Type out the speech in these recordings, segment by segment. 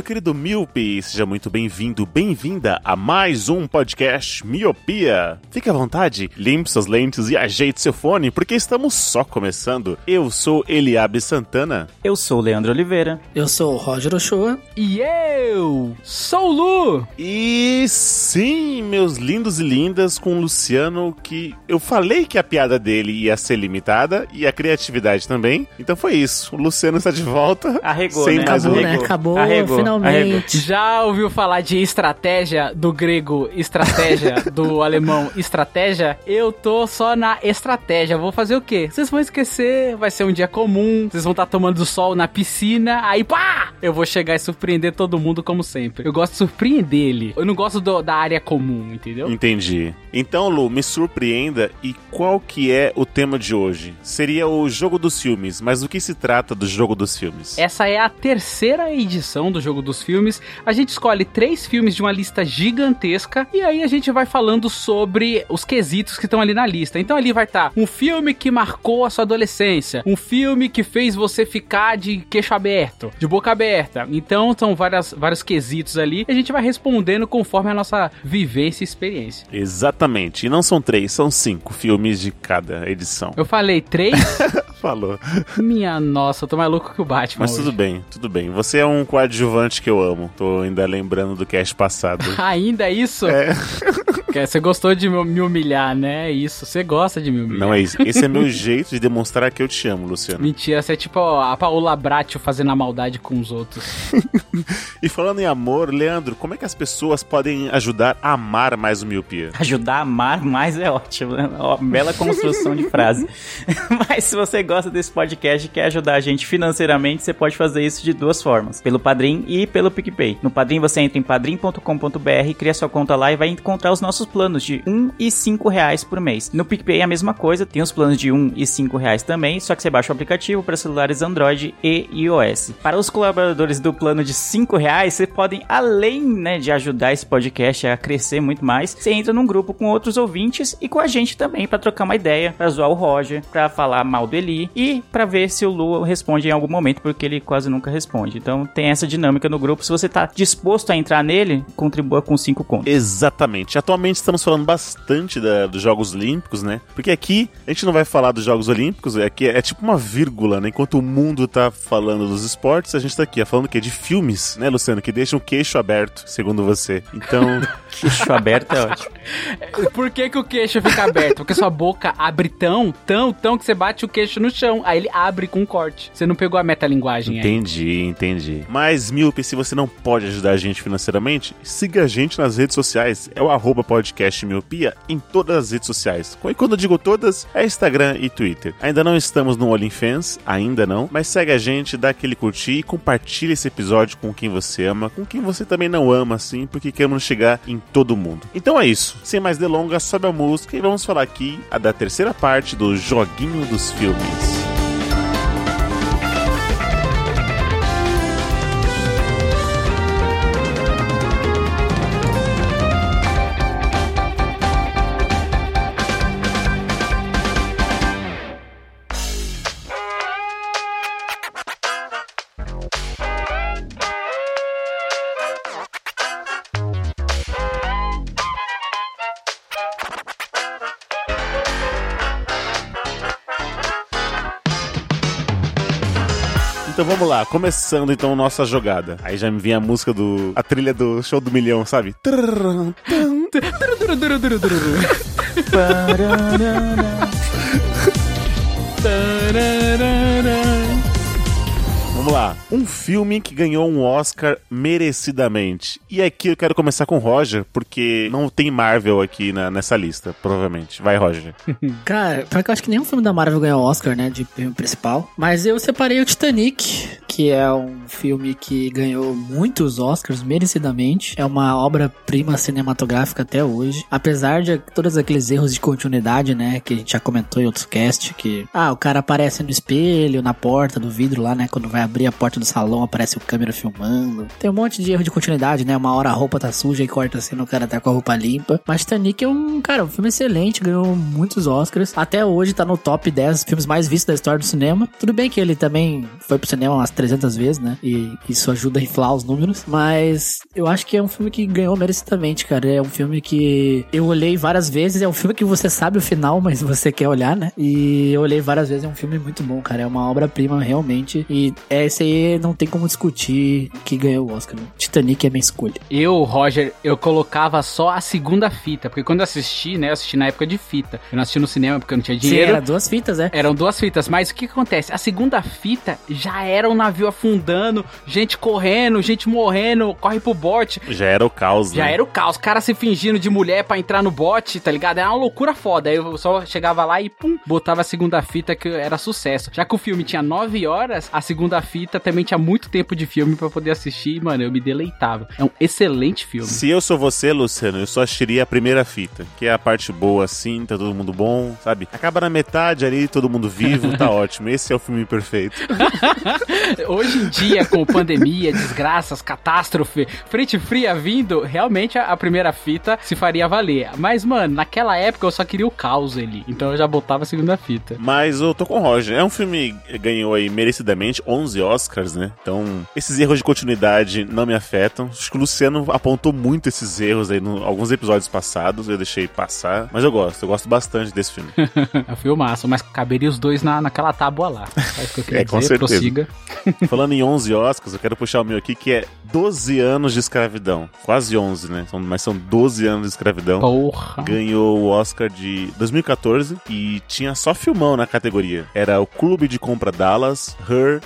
Meu querido Miope, seja muito bem-vindo, bem-vinda a mais um podcast Miopia. Fique à vontade, limpe suas lentes e ajeite seu fone, porque estamos só começando. Eu sou Eliabe Santana. Eu sou o Leandro Oliveira. Eu sou o Roger Ochoa. E eu sou o Lu. E sim, meus lindos e lindas, com o Luciano, que eu falei que a piada dele ia ser limitada e a criatividade também. Então foi isso. O Luciano está de volta. Arregou, sem né? mais Acabou, um- né? Acabou, Arregou, finalmente. Já ouviu falar de estratégia do grego estratégia, do alemão estratégia? Eu tô só na estratégia. Vou fazer o quê? Vocês vão esquecer, vai ser um dia comum, vocês vão estar tomando sol na piscina, aí pá! Eu vou chegar e surpreender todo mundo como sempre. Eu gosto de surpreender ele. Eu não gosto do- da área comum, entendeu? Entendi. Então, Lu, me surpreenda e qual que é o tema de hoje? Seria o jogo dos filmes, mas do que se trata do jogo dos filmes? Essa é a terceira edição do Jogo dos Filmes. A gente escolhe três filmes de uma lista gigantesca e aí a gente vai falando sobre os quesitos que estão ali na lista. Então ali vai estar um filme que marcou a sua adolescência, um filme que fez você ficar de queixo aberto, de boca aberta. Então são várias, vários quesitos ali e a gente vai respondendo conforme a nossa vivência e experiência. Exatamente. E não são três, são cinco filmes de cada edição. Eu falei três? Falou. Minha nossa, eu tô mais louco que o Batman. Mas hoje. tudo bem, tudo bem. Você é um coadjuvante que eu amo. Tô ainda lembrando do cast passado. Ainda isso? É. Você gostou de me me humilhar, né? Isso, você gosta de me humilhar. Não é isso. Esse é meu jeito de demonstrar que eu te amo, Luciano. Mentira, você é tipo a Paola Bratio fazendo a maldade com os outros. E falando em amor, Leandro, como é que as pessoas podem ajudar a amar mais o miopia? Ajudar a amar mais é ótimo. Né? Ó, bela construção de frase. Mas se você gosta desse podcast e quer ajudar a gente financeiramente, você pode fazer isso de duas formas: pelo Padrim e pelo PicPay. No Padrim você entra em padrim.com.br, cria sua conta lá e vai encontrar os nossos planos de 1 e 5 reais por mês. No PicPay é a mesma coisa, tem os planos de 1 e 5 reais também, só que você baixa o aplicativo para celulares Android e iOS. Para os colaboradores do plano de 5 reais, você podem, além né, de ajudar esse podcast a crescer muito mais, você entra num grupo com outros ouvintes e com a gente também para trocar uma ideia, para zoar o Roger, para falar mal do Eli e para ver se o Lu responde em algum momento, porque ele quase nunca responde. Então tem essa dinâmica no grupo. Se você tá disposto a entrar nele, contribua com 5 contos. Exatamente. Atualmente estamos falando bastante da- dos Jogos Olímpicos, né? Porque aqui a gente não vai falar dos Jogos Olímpicos, é que é tipo uma vírgula, né? Enquanto o mundo tá falando dos esportes, a gente tá aqui ó, falando o quê? De filmes, né, Luciano? Que deixam o queixo aberto, segundo você. Então, Queixo aberto é ótimo. Por que, que o queixo fica aberto? Porque sua boca abre tão, tão, tão que você bate o queixo no chão. Aí ele abre com um corte. Você não pegou a metalinguagem aí. entendi, entendi. Mas, Miope, se você não pode ajudar a gente financeiramente, siga a gente nas redes sociais. É o arroba podcast Miopia em todas as redes sociais. E quando eu digo todas, é Instagram e Twitter. Ainda não estamos no OnlyFans, ainda não, mas segue a gente, dá aquele curtir e compartilha esse episódio com quem você ama, com quem você também não ama, assim, porque queremos chegar em todo mundo. Então é isso. Sem mais delongas, sobe a música e vamos falar aqui da terceira parte do Joguinho dos Filmes. Vamos lá, começando então nossa jogada. Aí já me vem a música do. a trilha do show do milhão, sabe? Vamos lá. Um filme que ganhou um Oscar merecidamente. E aqui eu quero começar com Roger, porque não tem Marvel aqui na- nessa lista, provavelmente. Vai, Roger. Cara, pior que eu acho que nenhum filme da Marvel ganhou Oscar, né, de filme principal. Mas eu separei o Titanic, que é um filme que ganhou muitos Oscars merecidamente. É uma obra-prima cinematográfica até hoje. Apesar de todos aqueles erros de continuidade, né, que a gente já comentou em outros cast, que ah, o cara aparece no espelho, na porta do vidro lá, né, quando vai abrir a porta do salão, aparece o câmera filmando. Tem um monte de erro de continuidade, né? Uma hora a roupa tá suja e corta assim, o cara tá com a roupa limpa. Mas Titanic é um, cara, um filme excelente, ganhou muitos Oscars. Até hoje tá no top 10 filmes mais vistos da história do cinema. Tudo bem que ele também foi pro cinema umas 300 vezes, né? E isso ajuda a inflar os números. Mas eu acho que é um filme que ganhou merecidamente, cara. É um filme que eu olhei várias vezes. É um filme que você sabe o final, mas você quer olhar, né? E eu olhei várias vezes. É um filme muito bom, cara. É uma obra-prima, realmente. E esse aí não tem como discutir que ganhou o Oscar. né? Titanic é minha escolha. Eu, Roger, eu colocava só a segunda fita, porque quando eu assisti, né, eu assisti na época de fita. Eu não assisti no cinema porque eu não tinha Sim, dinheiro. era duas fitas, é. Eram duas fitas, mas o que acontece? A segunda fita já era um navio afundando, gente correndo, gente morrendo, corre pro bote. Já era o caos, Já né? era o caos, cara se fingindo de mulher pra entrar no bote, tá ligado? Era uma loucura foda. Aí eu só chegava lá e pum, botava a segunda fita que era sucesso. Já que o filme tinha nove horas, a segunda fita também tinha muito tempo de filme pra poder assistir, e, mano, eu me deleitava. É um excelente filme. Se eu sou você, Luciano, eu só assistiria a primeira fita, que é a parte boa assim, tá todo mundo bom, sabe? Acaba na metade ali, todo mundo vivo, tá ótimo. Esse é o filme perfeito. Hoje em dia, com pandemia, desgraças, catástrofe, frente fria vindo, realmente a, a primeira fita se faria valer. Mas, mano, naquela época eu só queria o caos ali. Então eu já botava a segunda fita. Mas eu tô com o Roger. É um filme que ganhou aí merecidamente 11 Oscars, né? Então, esses erros de continuidade não me afetam. Acho que o Luciano apontou muito esses erros aí em alguns episódios passados. Eu deixei passar. Mas eu gosto, eu gosto bastante desse filme. É um filmaço, mas caberia os dois na, naquela tábua lá. É isso que eu queria É, com dizer, certeza. prossiga. Falando em 11 Oscars, eu quero puxar o meu aqui, que é 12 anos de escravidão. Quase 11, né? São- mas são 12 anos de escravidão. Porra. Ganhou o Oscar de 2014 e tinha só filmão na categoria. Era o Clube de Compra Dallas, Her,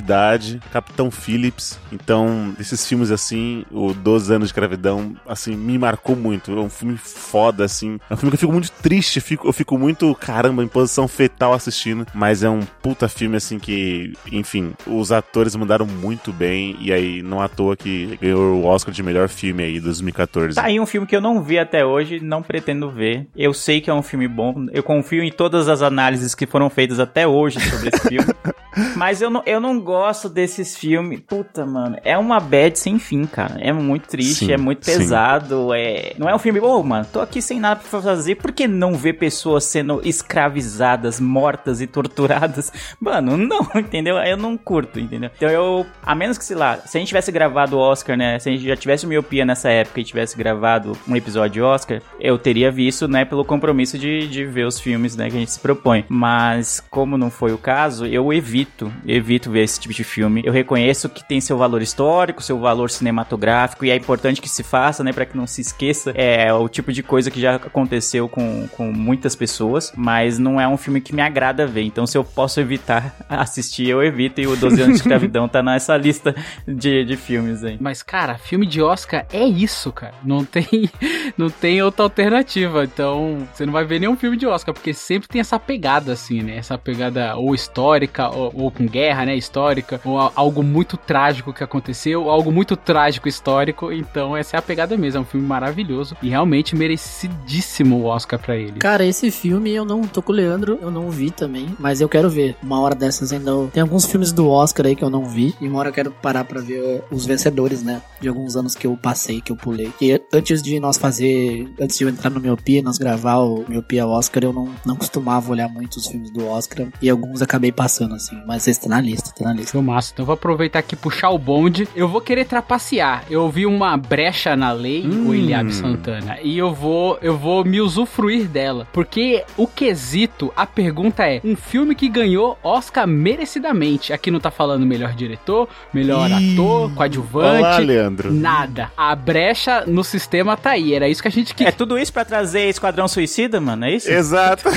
Gravidade, Capitão Phillips. Então, esses filmes assim, o 12 anos de escravidão, assim, me marcou muito. É um filme foda, assim. É um filme que eu fico muito triste, eu fico, eu fico muito, caramba, em posição fetal assistindo. Mas é um puta filme, assim, que, enfim, os atores mandaram muito bem. E aí, não à toa que ganhou o Oscar de melhor filme aí, 2014. Tá aí um filme que eu não vi até hoje, não pretendo ver. Eu sei que é um filme bom, eu confio em todas as análises que foram feitas até hoje sobre esse filme. Mas eu não, eu não gosto desses filmes. Puta, mano, é uma bad sem fim, cara. É muito triste, Sim, é muito sim. pesado. É... Não é um filme, ô, mano, tô aqui sem nada pra fazer, por que não ver pessoas sendo escravizadas, mortas e torturadas? Mano, não, entendeu? Eu não curto, entendeu? Então eu, a menos que, sei lá, se a gente tivesse gravado o Oscar, né? Se a gente já tivesse miopia nessa época e tivesse gravado um episódio de Oscar, eu teria visto, né, pelo compromisso de, de ver os filmes, né, que a gente se propõe. Mas, como não foi o caso, eu evito, evito ver esse tipo de filme. Eu reconheço que tem seu valor histórico, seu valor cinematográfico, e é importante que se faça, né, para que não se esqueça. É o tipo de coisa que já aconteceu com, com muitas pessoas, mas não é um filme que me agrada ver. Então, se eu posso evitar assistir, eu evito, e o 12 anos de escravidão tá nessa lista de, de filmes aí. Mas, cara, filme de Oscar é isso, cara. Não tem, não tem outra alternativa. Então, você não vai ver nenhum filme de Oscar, porque sempre tem essa pegada, assim, né? Essa pegada ou histórica, ou, ou com guerra, né? Histórica, ou algo muito trágico que aconteceu, ou algo muito trágico histórico. Então, essa é a pegada mesmo. É um filme maravilhoso e realmente merecidíssimo o Oscar pra ele. Cara, esse filme eu não tô com o Leandro, eu não vi também, mas eu quero ver. Uma hora dessas ainda. Tem alguns filmes do Oscar aí que eu não vi, e uma hora eu quero parar pra ver os vencedores, né? De alguns anos que eu passei, que eu pulei. E antes de nós fazer, antes de eu entrar no Miopia, nós gravar o Miopia Oscar, eu não, não costumava olhar muito os filmes do Oscar, e alguns acabei passando assim, mas esse tá na lista, tá na lista. Filmaço. Então eu vou aproveitar aqui e puxar o bonde. Eu vou querer trapacear. Eu vi uma brecha na lei, o Eliabe Santana, e eu vou eu vou me usufruir dela. Porque o quesito, a pergunta é: um filme que ganhou Oscar merecidamente. Aqui não tá falando melhor diretor, melhor Ih, ator, coadjuvante. Olá, Leandro. Nada. A brecha no sistema tá aí. Era isso que a gente É queria. tudo isso pra trazer Esquadrão Suicida, mano? É isso? Exato.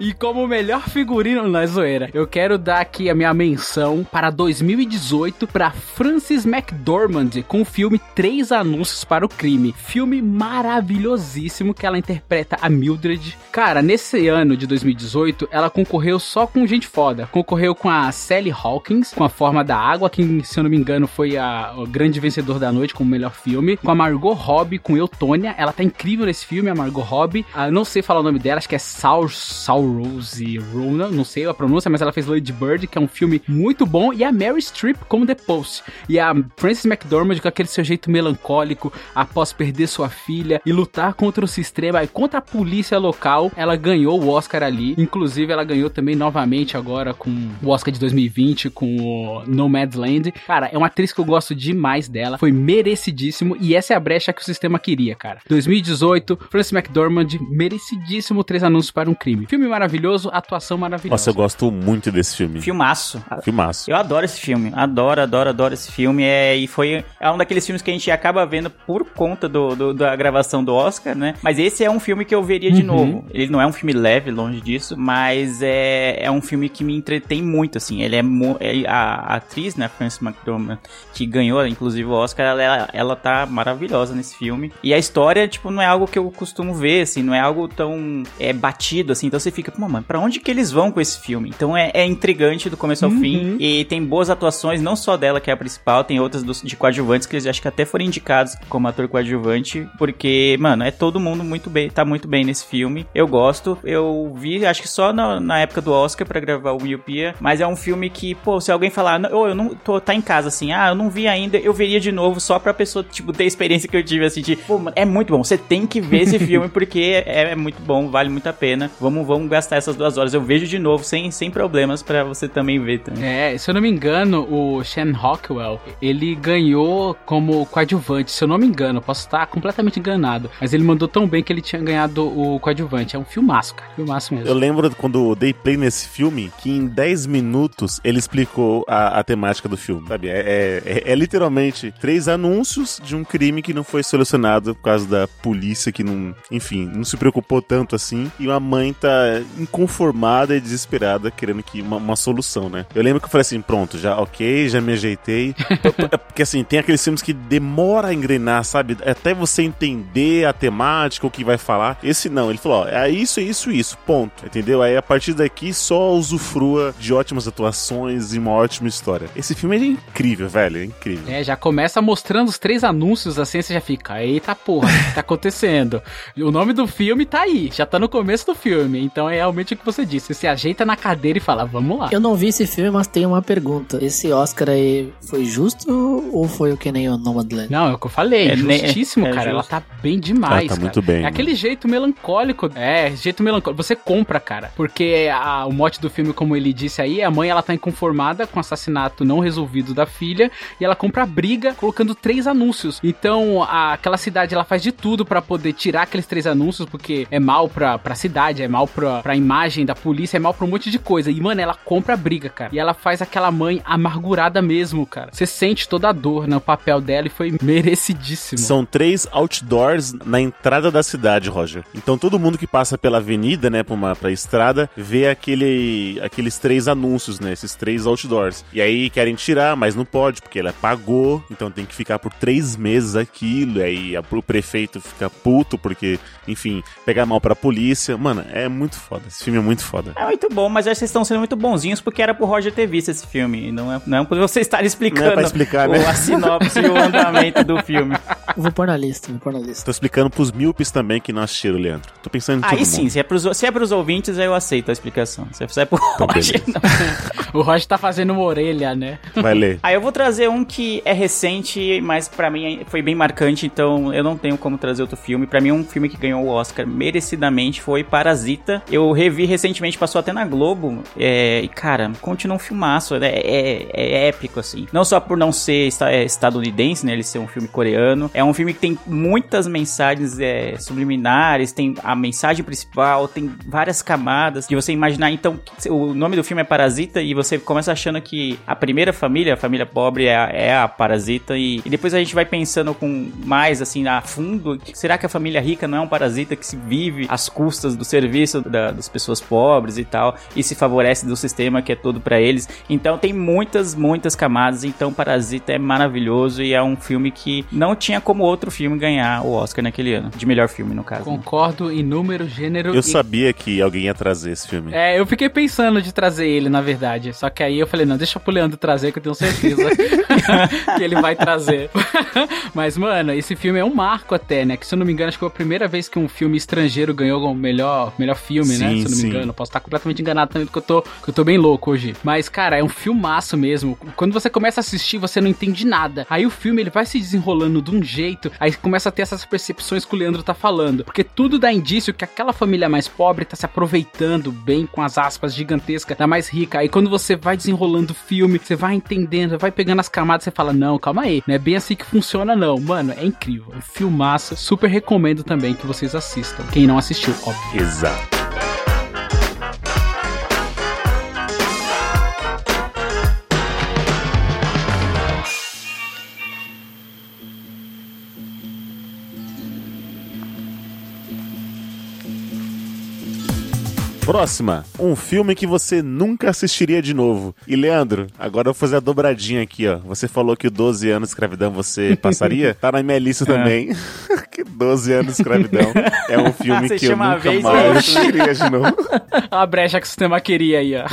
E como melhor figurino, não é Eu quero dar aqui a minha menção para 2018 para Frances McDormand com o filme Três Anúncios para o Crime. Filme maravilhosíssimo que ela interpreta a Mildred. Cara, nesse ano de 2018, ela concorreu só com gente foda. Concorreu com a Sally Hawkins, com A Forma da Água, que, se eu não me engano, foi a, o grande vencedor da noite como melhor filme. Com a Margot Robbie, com Eutônia. Ela tá incrível nesse filme, a Margot Robbie. Ah, não sei falar o nome dela, acho que é Saur, Saurose Rona, não sei a pronúncia, mas ela fez Lady Bird, que é um filme muito bom. E a Mary Streep como The Post. E a Frances McDormand com aquele seu jeito melancólico após perder sua filha e lutar contra o sistema e contra a polícia local. Ela ganhou o Oscar ali. Inclusive, ela ganhou também novamente agora com o Oscar de 2020 com o Nomadland. Cara, é uma atriz que eu gosto demais dela. Foi merecidíssimo e essa é a brecha que o sistema queria, cara. 2018, Frances McDormand, merecidíssimo três anúncios para um crime. Filme maravilhoso, atuação maravilhosa. Nossa, eu gosto muito desse filme. Filmaço. Filmaço. Eu adoro esse filme. Adoro, adoro, adoro esse filme. É, e foi é um daqueles filmes que a gente acaba vendo por conta do, do- da gravação do Oscar, né? Mas esse é um filme que eu veria de novo. Ele não é um filme leve, longe disso, mas é, é um filme que me entretém muito, assim. Ele é, é- a, a atriz, né, Frances McDormand, que ganhou, inclusive, o Oscar, ela, ela, ela tá maravilhosa nesse filme. E a história, tipo, não é algo que eu costumo ver, assim, não é algo tão é, batido, assim. Então você fica, pô, mano, pra onde que eles vão com esse filme? Então é, é intrigante do começo ao fim. E tem boas atuações, não só dela, que é a principal, tem outras dos, de coadjuvantes que eles acho que até foram indicados como ator coadjuvante, porque, mano, é todo mundo muito bem, tá muito bem nesse filme. Eu gosto, eu vi, acho que só na, na época do Oscar pra gravar o Miopia, mas é um filme que, pô, se alguém falar, "Não, ô, eu não tô, tá em casa assim, ah, eu não vi ainda, eu veria de novo só pra pessoa, tipo, ter a experiência que eu tive, assim, de, pô, mano, é muito bom, você tem que ver esse filme porque é, é muito bom, vale muito a pena. Vamos, vamos gastar essas duas horas. Eu vejo de novo, sem, sem problemas, pra você também ver também. É, se eu não me engano, o Shan Rockwell, ele ganhou como coadjuvante, se eu não me engano, posso estar completamente enganado, mas ele mandou tão bem que ele tinha ganhado o coadjuvante. É um filmaço, cara, filmaço mesmo. Eu lembro quando eu dei play nesse filme, que em 10 minutos ele explicou a, a temática do filme, sabe? É, é- é- é literalmente três anúncios de um crime que não foi solucionado por causa da polícia que não, enfim, não se preocupou tanto assim. E uma mãe tá inconformada e desesperada querendo que uma, uma solução, né? Eu lembro que eu falei assim, pronto, já ok, já me ajeitei. É Porque assim, tem aqueles filmes que demora a engrenar, sabe? Até você entender a temática, o que vai falar. Esse não, ele falou, ó, é isso, é isso, isso, ponto. Entendeu? Aí a partir daqui só usufrua de ótimas atuações e uma ótima história. Esse filme é incrível, velho, é incrível. É, já começa mostrando os três anúncios assim, você já fica, eita porra, o que tá acontecendo? o nome do filme tá aí, já tá no começo do filme, então é realmente o que você disse, você se ajeita na cadeira e fala, vamos lá. Eu não vi esse filme, mas tenho uma pergunta. Esse Oscar aí foi justo ou foi o que nem o Nomadland? Não, é o que eu falei, É, né, justíssimo, é cara, ela justo. tá bem demais, Ela tá cara. muito bem. É aquele jeito melancólico, é, jeito melancólico, você compra, cara, porque a- o mote do filme, como ele disse aí, a mãe, ela tá inconformada com o assassinato não resolvido da filha, e ela compra a briga colocando três anúncios. Então, a- aquela cidade, ela faz de tudo pra poder tirar aqueles três anúncios, porque é mal pra, pra cidade, é mal pra, pra imagem da polícia, é mal pra um monte de coisa. E, mano, ela compra a briga, cara. E ela faz aquela mãe amargurada mesmo, cara. Você sente toda a dor no papel dela e foi merecidíssimo. São três outdoors na entrada da cidade, Roger. Então todo mundo que passa pela avenida, né, pra, uma, pra estrada, vê aquele, aqueles três anúncios, né, esses três outdoors. E aí querem tirar, mas não pode, porque ela pagou, então tem que ficar por três meses aquilo. E aí a- o prefeito fica puto, porque, enfim, pegar mal pra polícia. Mano, é muito foda. Esse filme é muito foda. É muito bom, mas que vocês estão sendo muito bonzinhos porque era pro Roger ter visto esse filme. e Não é, não é por você estar explicando Não é pra explicar, né? o, a sinopse e o andamento do filme. Vou pôr na lista, vou pôr na lista. Tô explicando pros míopes também que não assistiram, Leandro. Tô pensando em todo Aí mundo. sim, se é, pros, se é pros ouvintes, aí eu aceito a explicação. Se é pro Roger, beleza. não. O Roger tá fazendo uma orelha, né? Vai ler. Aí eu vou trazer um que é recente, mas pra mim foi bem marcante, então eu não tenho como trazer outro filme. Pra mim, um filme que ganhou o Oscar merecidamente foi Parasita. Eu revi recentemente, passou até na Globo. É, e, cara, continua um filmaço. É, é- é épico, assim. Não só por não ser é, estadunidense, né? Ele ser um filme coreano. É um filme que tem muitas mensagens é, subliminares, tem a mensagem principal, tem várias camadas de você imaginar. Então, o nome do filme é Parasita e você começa achando que a primeira família, a família pobre, é a, é a parasita. E, e depois a gente vai pensando com mais, assim, a fundo. Será que a família rica não é um parasita que se vive às custas do serviço da- das pessoas pobres e tal? E se desfavorece do sistema que é todo pra eles. Então tem muitas, muitas camadas. Então Parasita é maravilhoso e é um filme que não tinha como outro filme ganhar o Oscar naquele ano. De melhor filme, no caso. né? Concordo em número, gênero Eu e sabia que alguém ia trazer esse filme. É, eu fiquei pensando de trazer ele, na verdade. Só que aí eu falei, não, deixa pro Leandro trazer, que eu tenho certeza que ele vai trazer. Mas, mano, esse filme é um marco até, né? Que se eu não me engano, acho que foi a primeira vez que um filme estrangeiro ganhou o melhor, melhor filme, né? Sim, Se eu não me sim. engano. Eu posso estar completamente enganado também, porque eu tô, que eu tô bem louco hoje. Mas, cara, é um filmaço mesmo. Quando você começa a assistir, você não entende nada. Aí o filme, ele vai se desenrolando de um jeito, aí começa a ter essas percepções que o Leandro tá falando. Porque tudo dá indício que aquela família mais pobre tá se aproveitando bem com as aspas gigantescas da mais rica. Aí quando você vai desenrolando o filme, você vai entendendo, vai pegando as camadas, você fala, não, calma aí, não é bem assim que funciona não. Mano, é incrível. É um filmaço. Super recomendo também que vocês assistam. Quem não assistiu, óbvio. Exato. Próxima, um filme que você nunca assistiria de novo. E Leandro, agora eu vou fazer a dobradinha aqui, ó. Você falou que o 12 anos de escravidão você passaria? tá na minha lista também. que 12 anos de escravidão é um filme que eu nunca vez, mais é assistiria de novo. A brecha que o sistema queria aí, ó.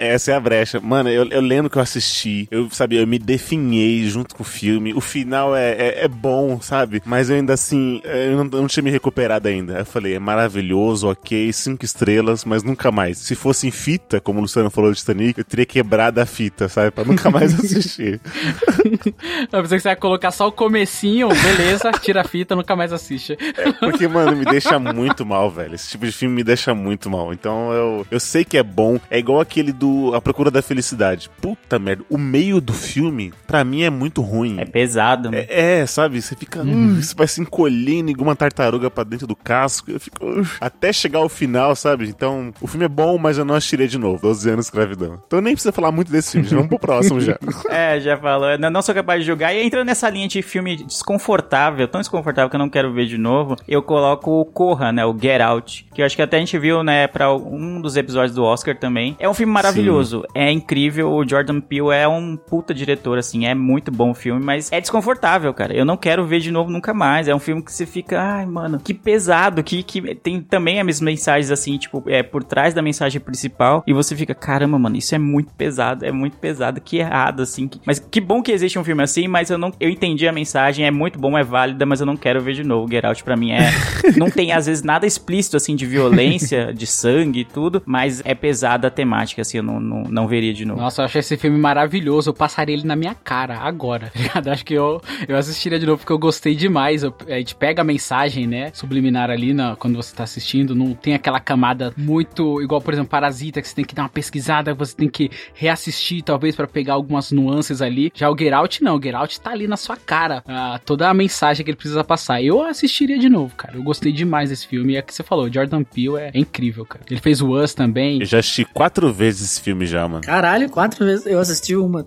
Essa é a brecha. Mano, eu, eu lembro que eu assisti, eu sabia, eu me definhei junto com o filme. O final é, é, é bom, sabe? Mas eu ainda assim, eu não, eu não tinha me recuperado ainda. Eu falei, é maravilhoso, ok, cinco estrelas, mas nunca mais. Se fosse em fita, como o Luciano falou de Titanic, eu teria quebrado a fita, sabe? Pra nunca mais assistir. Eu pensei que você ia colocar só o comecinho, beleza, tira a fita, nunca mais assiste. Porque, mano, me deixa muito mal, velho. Esse tipo de filme me deixa muito mal. Então eu, eu sei que é bom. É igual aquele do A Procura da Felicidade. Puta merda. O meio do filme, pra mim, é muito ruim. É pesado, né? É, é, sabe? Você fica. hum, você vai se encolhendo igual uma tartaruga pra dentro do casco. Eu fico. uh, até chegar ao final, sabe? Então, o filme é bom, mas eu não assistiria de novo. 12 anos de escravidão. Então nem precisa falar muito desse filme. Já vamos pro próximo já. É, já falou. Eu não sou capaz de julgar. E entra nessa linha de filme desconfortável, tão desconfortável que eu não quero ver de novo. Eu coloco o Corra, né? O Get Out. Que eu acho que até a gente viu, né? Pra um dos episódios do Oscar também. É um filme maravilhoso. É incrível. O Jordan Peele é um puta diretor, assim. É muito bom o filme, mas é desconfortável, cara. Eu não quero ver de novo nunca mais. É um filme que você fica, ai, mano, que pesado. Que, que tem também as mensagens, assim, tipo, é por trás da mensagem principal. E você fica, caramba, mano, isso é muito pesado. É muito pesado. Que errado, assim. que- Mas que bom que existe um filme assim, mas eu não. Eu entendi a mensagem. É muito bom, é válida, mas eu não quero ver de novo. Get Out pra mim é. não tem, às vezes, nada explícito, assim, de violência, de sangue e tudo. Mas é pesada a temática, assim. Eu não, não, não veria de novo. Nossa, eu achei esse filme maravilhoso. Eu passaria ele na minha cara agora, tá ligado? Acho que eu, eu assistiria de novo porque eu gostei demais. Eu- a gente pega a mensagem, né? Subliminar ali na, quando você tá assistindo. Não tem aquela camada muito. Igual, por exemplo, Parasita, que você tem que dar uma pesquisada, você tem que reassistir, talvez, pra pegar algumas nuances ali. Já o Get Out, não. O Get Out tá ali na sua cara. ah, toda a mensagem que ele precisa passar. Eu assistiria de novo, cara. Eu gostei demais desse filme. E é o que você falou, Jordan Peele é, é incrível, cara. Ele fez o Us também. Eu já assisti quatro vezes esse filme já, mano. Caralho, quatro vezes eu assisti uma.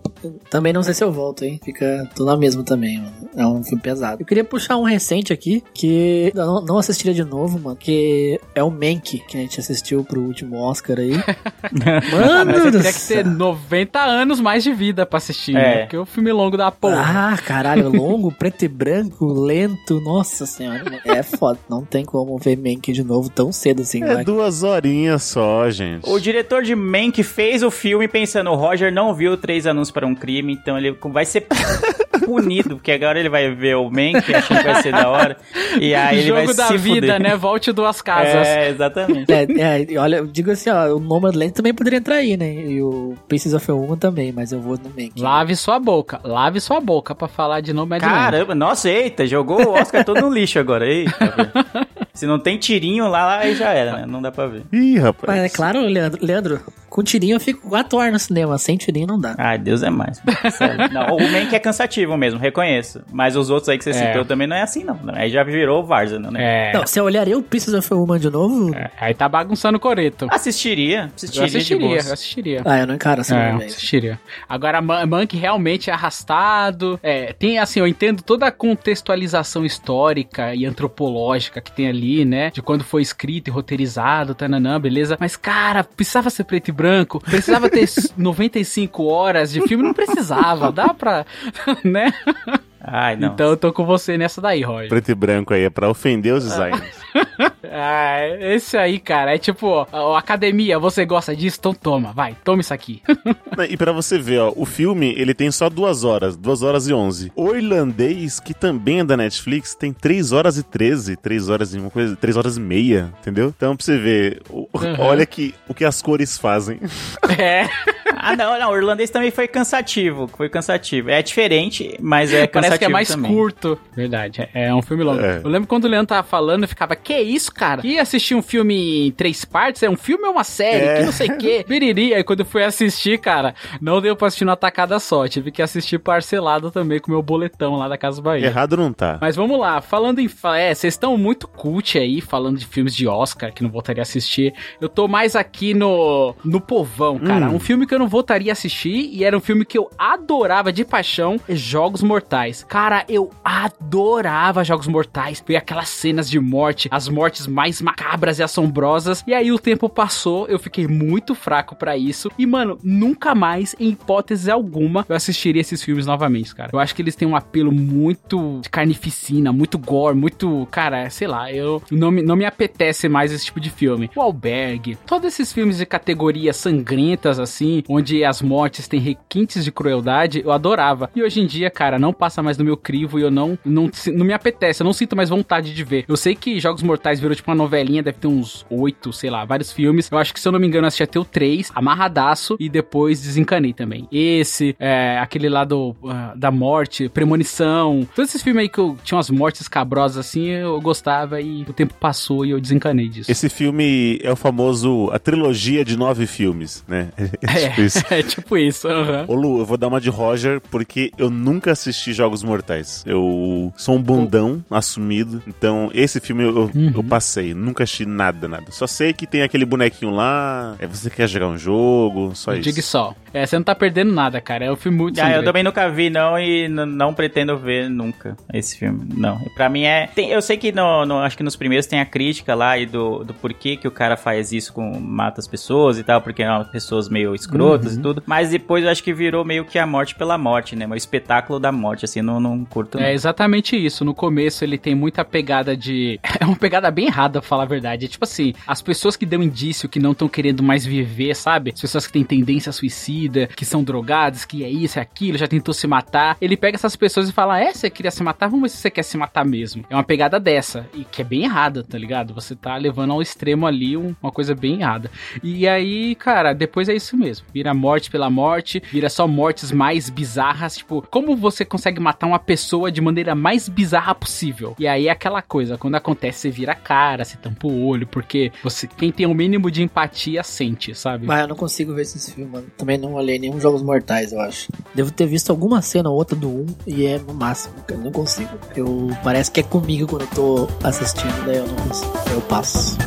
Também não sei se eu volto, hein? Fica. Tô na mesma também, mano. É um filme pesado. Eu queria puxar um recente aqui, que eu não, não assistiria de novo, mano. Que é o Mank, que a gente assistiu pro último Oscar aí. Ah, mas Mano você teria que ter céu. 90 anos mais de vida pra assistir, É. né? Porque o filme longo da porra. Ah, caralho, longo, preto e branco, lento, nossa senhora. É foda, não tem como ver Mank de novo tão cedo assim, É vai. duas horinhas só, gente. O diretor de Mank fez o filme pensando, o Roger não viu Três Anúncios para um Crime, então ele vai ser punido, porque agora ele vai ver o Mank, achando que vai ser da hora, e aí ele vai Jogo da se vida, fuder. né? Volte duas casas. É, exatamente. É, é, olha, eu digo assim, ó, o Nomadland também poderia entrar aí, né? E o Pieces of Woman também, mas eu vou no Mank. Lave sua boca, lave sua boca pra falar de Nomadland. Caramba, nossa, eita, jogou o Oscar todo no lixo agora, eita. velho. Se não tem tirinho lá, aí já era, né? Não dá pra ver. Ih, rapaz. Mas é claro, Leandro, Leandro, com tirinho eu fico 4 horas no cinema, sem tirinho não dá. Ai, Deus é mais. Não, o Mank é cansativo mesmo, reconheço. Mas os outros aí que você É. citou também não é assim, não. Aí já virou Várzea, né? É. Não, se eu olharia o Pieces of a Woman de novo, é, Aí tá bagunçando o coreto. Assistiria, Eu assistiria, de assistiria, eu assistiria. ah, eu não encaro assim, É, assistiria. Agora, Man- Mank realmente é arrastado. É, tem assim, eu entendo toda a contextualização histórica e antropológica que tem ali, né? De quando foi escrito e roteirizado, tananã, beleza? Mas, cara, precisava ser preto e branco. Precisava ter 95 horas de filme? Não precisava, dá pra. né? Ai, não. Então eu tô com você nessa daí, Roger. Preto e branco aí é pra ofender os designers. Ah, esse aí, cara, é tipo, ó, ó, academia, você gosta disso? Então toma, vai, toma isso aqui. e pra você ver, ó, o filme ele tem só duas horas, duas horas e onze. O irlandês, que também é da Netflix, tem três horas e treze, três horas e uma coisa, três horas e meia, entendeu? Então pra você ver, o- olha que, o que as cores fazem. é, Ah, não, não. O irlandês também foi cansativo. Foi cansativo. É diferente, mas é cansativo parece que é mais também. curto. Verdade, é, é um filme longo. É. Eu lembro quando o Leandro tava falando, eu ficava, que isso, cara? Que assistir um filme em três partes? É um filme ou uma série? É. Que não sei o quê. Biriri. Aí quando eu fui assistir, cara, não deu pra assistir numa tacada só. Tive que assistir parcelado também com o meu boletão lá da Casa Bahia. Errado não tá. Mas vamos lá, falando em. É, vocês estão muito cult aí, falando de filmes de Oscar que não voltaria a assistir. Eu tô mais aqui no. no povão, cara. Hum. Um filme que eu não voltaria a assistir e era um filme que eu adorava de paixão: é Jogos Mortais. Cara, eu adorava Jogos Mortais. Ver aquelas cenas de morte, as mortes mais macabras e assombrosas. E aí o tempo passou, eu fiquei muito fraco pra isso. E, mano, nunca mais, em hipótese alguma, eu assistiria esses filmes novamente, cara. Eu acho que eles têm um apelo muito de carnificina, muito gore, muito. Cara, sei lá, eu não me, não me apetece mais esse tipo de filme. O Albergue, todos esses filmes de categorias sangrentas, assim, onde as mortes têm requintes de crueldade, eu adorava. E hoje em dia, cara, não passa mais no meu crivo e eu não, não, não me apetece, eu não sinto mais vontade de ver. Eu sei que Jogos Mortais virou tipo uma novelinha, deve ter uns oito, sei lá, vários filmes. Eu acho que, se eu não me engano, eu assisti até o três, amarradaço, e depois desencanei também. Esse, é, aquele lá do, ah, da morte, Premonição, todos esses filmes aí que eu tinha umas mortes cabrosas assim, eu gostava e o tempo passou e eu desencanei disso. Esse filme é o famoso, a trilogia de nove filmes, né? É, tipo É, tipo isso, aham. Ô Lu, eu vou dar uma de Roger porque eu nunca assisti Jogos Mortais. Eu sou um bundão assumido, então esse filme eu, Uhum. eu passei, nunca assisti nada, nada. Só sei que tem aquele bonequinho lá, é você quer jogar um jogo, só isso. Diga só. É, você não tá perdendo nada, cara. É um filme muito Ah, eu também nunca vi, não, e não pretendo ver nunca esse filme. Não. Pra mim é. tem- eu sei que no, no- acho que nos primeiros tem a crítica lá e do, do porquê que o cara faz isso com mata as pessoas e tal, porque são pessoas meio escrotas Uhum. e tudo. Mas depois eu acho que virou meio que a morte pela morte, né? O espetáculo da morte, assim, não, não curto. não. É exatamente isso. No começo ele tem muita pegada de. É uma pegada bem errada, pra falar a verdade. É tipo assim: as pessoas que dão indício que não estão querendo mais viver, sabe? As pessoas que têm tendência suicida, que são drogadas, que é isso, é aquilo, já tentou se matar. Ele pega essas pessoas e fala: É, você queria se matar? Vamos ver se você quer se matar mesmo. É uma pegada dessa. E que é bem errada, tá ligado? Você tá levando ao extremo ali um- uma coisa bem errada. E aí, cara, depois é isso mesmo. Vira morte pela morte, vira só mortes mais bizarras. Tipo, como você consegue matar uma pessoa de maneira mais bizarra possível? E aí é aquela coisa, quando acontece, você vira a cara, você tampa o olho, porque você, quem tem o mínimo de empatia sente, sabe? Mas eu não consigo ver esses filmes, mano. Também não olhei nenhum Jogos Mortais, eu acho. Devo ter visto alguma cena ou outra do 1 e é no máximo. Eu não consigo. Eu parece que é comigo quando eu tô assistindo, daí eu não consigo. Eu passo.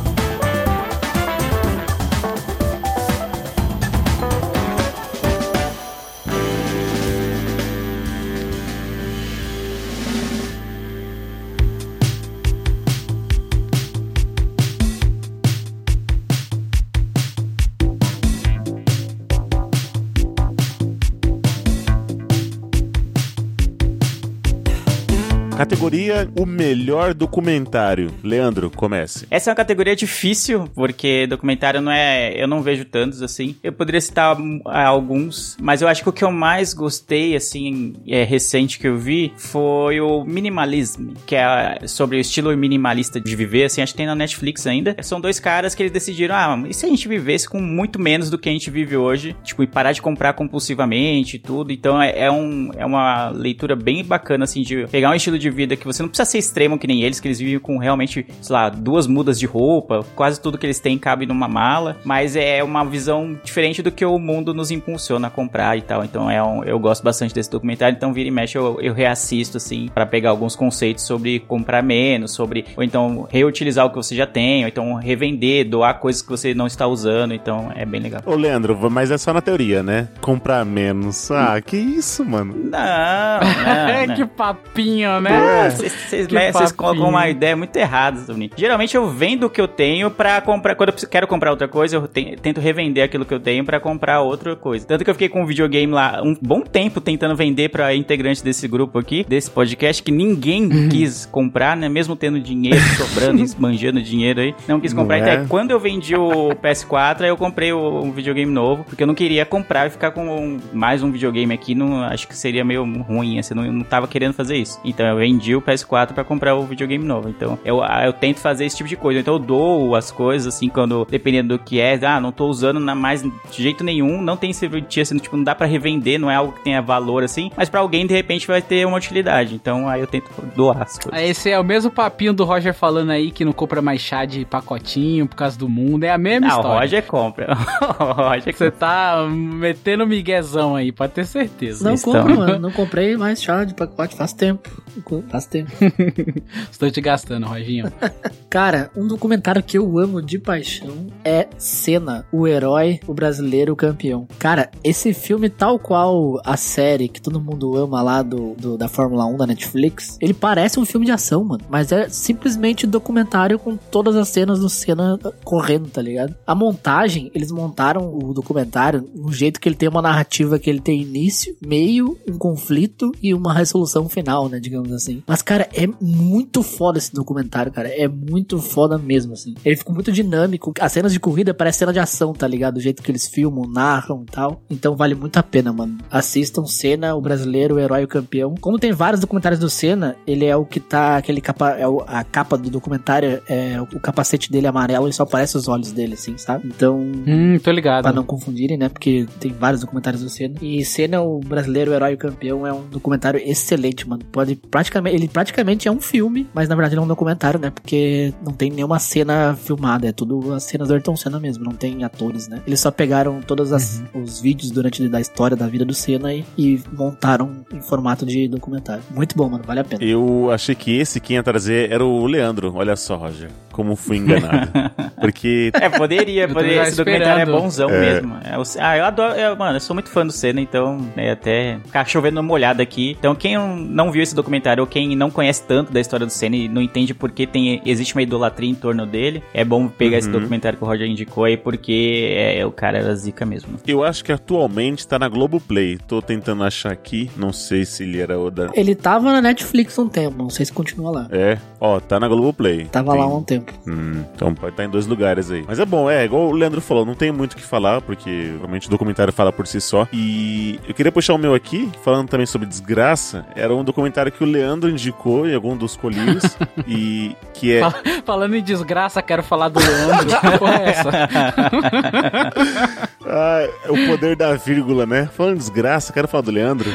Categoria O Melhor Documentário. Leandro, comece. Essa é uma categoria difícil, porque documentário não é. Eu não vejo tantos assim. Eu poderia citar hum, alguns, mas eu acho que o que eu mais gostei, assim, é, recente que eu vi, foi o Minimalism, que é sobre o estilo minimalista de viver, assim, acho que tem na Netflix ainda. São dois caras que eles decidiram, ah, e se a gente vivesse com muito menos do que a gente vive hoje? Tipo, e parar de comprar compulsivamente e tudo. Então é, é um, é uma leitura bem bacana, assim, de pegar um estilo de vida que você não precisa ser extremo que nem eles, que eles vivem com realmente, sei lá, duas mudas de roupa, quase tudo que eles têm cabe numa mala, mas é uma visão diferente do que o mundo nos impulsiona a comprar e tal. Então é um, eu gosto bastante desse documentário, então vira e mexe eu, eu reassisto assim para pegar alguns conceitos sobre comprar menos, sobre ou então reutilizar o que você já tem, ou então revender, doar coisas que você não está usando, então é bem legal. Ô, Leandro, mas é só na teoria, né? Comprar menos. Ah, que isso, mano? Não, não, É não. que papinho, né? É, vocês- colocam uma ideia muito errada, Tony. Geralmente eu vendo o que eu tenho pra comprar. Quando eu quero comprar outra coisa, eu te- tento revender aquilo que eu tenho pra comprar outra coisa. Tanto que eu fiquei com um videogame lá um bom tempo tentando vender pra integrantes desse grupo aqui, desse podcast, que ninguém Uhum. quis comprar, né? Mesmo tendo dinheiro sobrando, esbanjando dinheiro aí, não quis comprar. Não Então, é? aí, quando eu vendi o PS4, aí eu comprei o, um videogame novo, porque eu não queria comprar e ficar com mais um videogame aqui. Não, acho que seria meio ruim, assim, não, eu não tava querendo fazer isso. Então eu vendi o PS4 pra comprar o videogame novo. Então eu, eu tento fazer esse tipo de coisa. Então eu dou as coisas, assim, quando, dependendo do que é, ah, não tô usando na mais de jeito nenhum, não tem serventia, assim, tipo, não dá pra revender, não é algo que tenha valor, assim, mas pra alguém, de repente, vai ter uma utilidade. Então aí eu tento doar as coisas. Esse é o mesmo papinho do Roger falando aí que não compra mais chá de pacotinho por causa do mundo. É a mesma Ah, o história. Roger compra. o Roger Você tá metendo miguezão aí, pode ter certeza. Não Estão. compro, mano. Não comprei mais chá de pacote faz tempo. Faz tempo. Estou te gastando, Roginho. Cara, um documentário que eu amo de paixão é Senna, o herói, o brasileiro, o campeão. Cara, esse filme, tal qual a série que todo mundo ama lá do, do- da Fórmula 1 da Netflix, ele parece um filme de ação, mano. Mas é simplesmente documentário com todas as cenas do Senna correndo, tá ligado? A montagem, eles montaram o documentário um jeito que ele tem uma narrativa que ele tem início, meio, um conflito e uma resolução final, né? Digamos assim. Mas, cara, é muito foda esse documentário, cara. É muito foda mesmo, assim. Ele ficou muito dinâmico. As cenas de corrida parecem cena de ação, tá ligado? Do jeito que eles filmam, narram e tal. Então vale muito a pena, mano. Assistam Senna, o brasileiro, o herói o campeão. Como tem vários documentários do Senna, ele é o que tá. Aquele capa. É o- a capa do documentário é o capacete dele amarelo e só aparece os olhos dele, assim, sabe? Então. Hum, tô ligado. Pra não confundirem, né? Porque tem vários documentários do Senna. E Senna, o brasileiro, o herói o campeão, é um documentário excelente, mano. Pode praticamente. Ele praticamente é um filme, mas na verdade ele é um documentário, né? Porque não tem nenhuma cena filmada. É tudo as cenas do Ayrton Senna mesmo. Não tem atores, né? Eles só pegaram todos as- os vídeos durante da história da vida do Senna e, e montaram em formato de documentário. Muito bom, mano. Vale a pena. Eu achei que esse quem ia trazer era o Leandro. Olha só, Roger, como fui enganado. Porque É, poderia, poderia. Esse documentário é bonzão mesmo. É, ah, eu adoro. eu- mano, eu sou muito fã do Senna, então, né, até ficar chovendo uma olhada aqui. Então, quem não viu esse documentário ou quem não conhece tanto da história do Senna e não entende por que tem, existe uma idolatria em torno dele, é bom pegar esse documentário que o Roger indicou aí, porque é, o cara era zica mesmo. eu acho que atualmente tá na Globoplay. Tô tentando achar aqui. Não sei se ele era o da. Ele tava na Netflix um tempo. Não sei se continua lá. É, ó, tá na Globoplay. Tava Tem- lá um tempo. Hum, então pode estar em dois lugares aí. Mas é bom, é, igual o Leandro falou, não tem muito o que falar, porque realmente o documentário fala por si só. E eu queria puxar o meu aqui, falando também sobre desgraça. Era um documentário que o Leandro indicou em algum dos colírios. e que é. Falando em desgraça, quero falar do Leandro. Que porra é essa? Ah, é o poder da vírgula, né? Falando desgraça, quero falar do Leandro.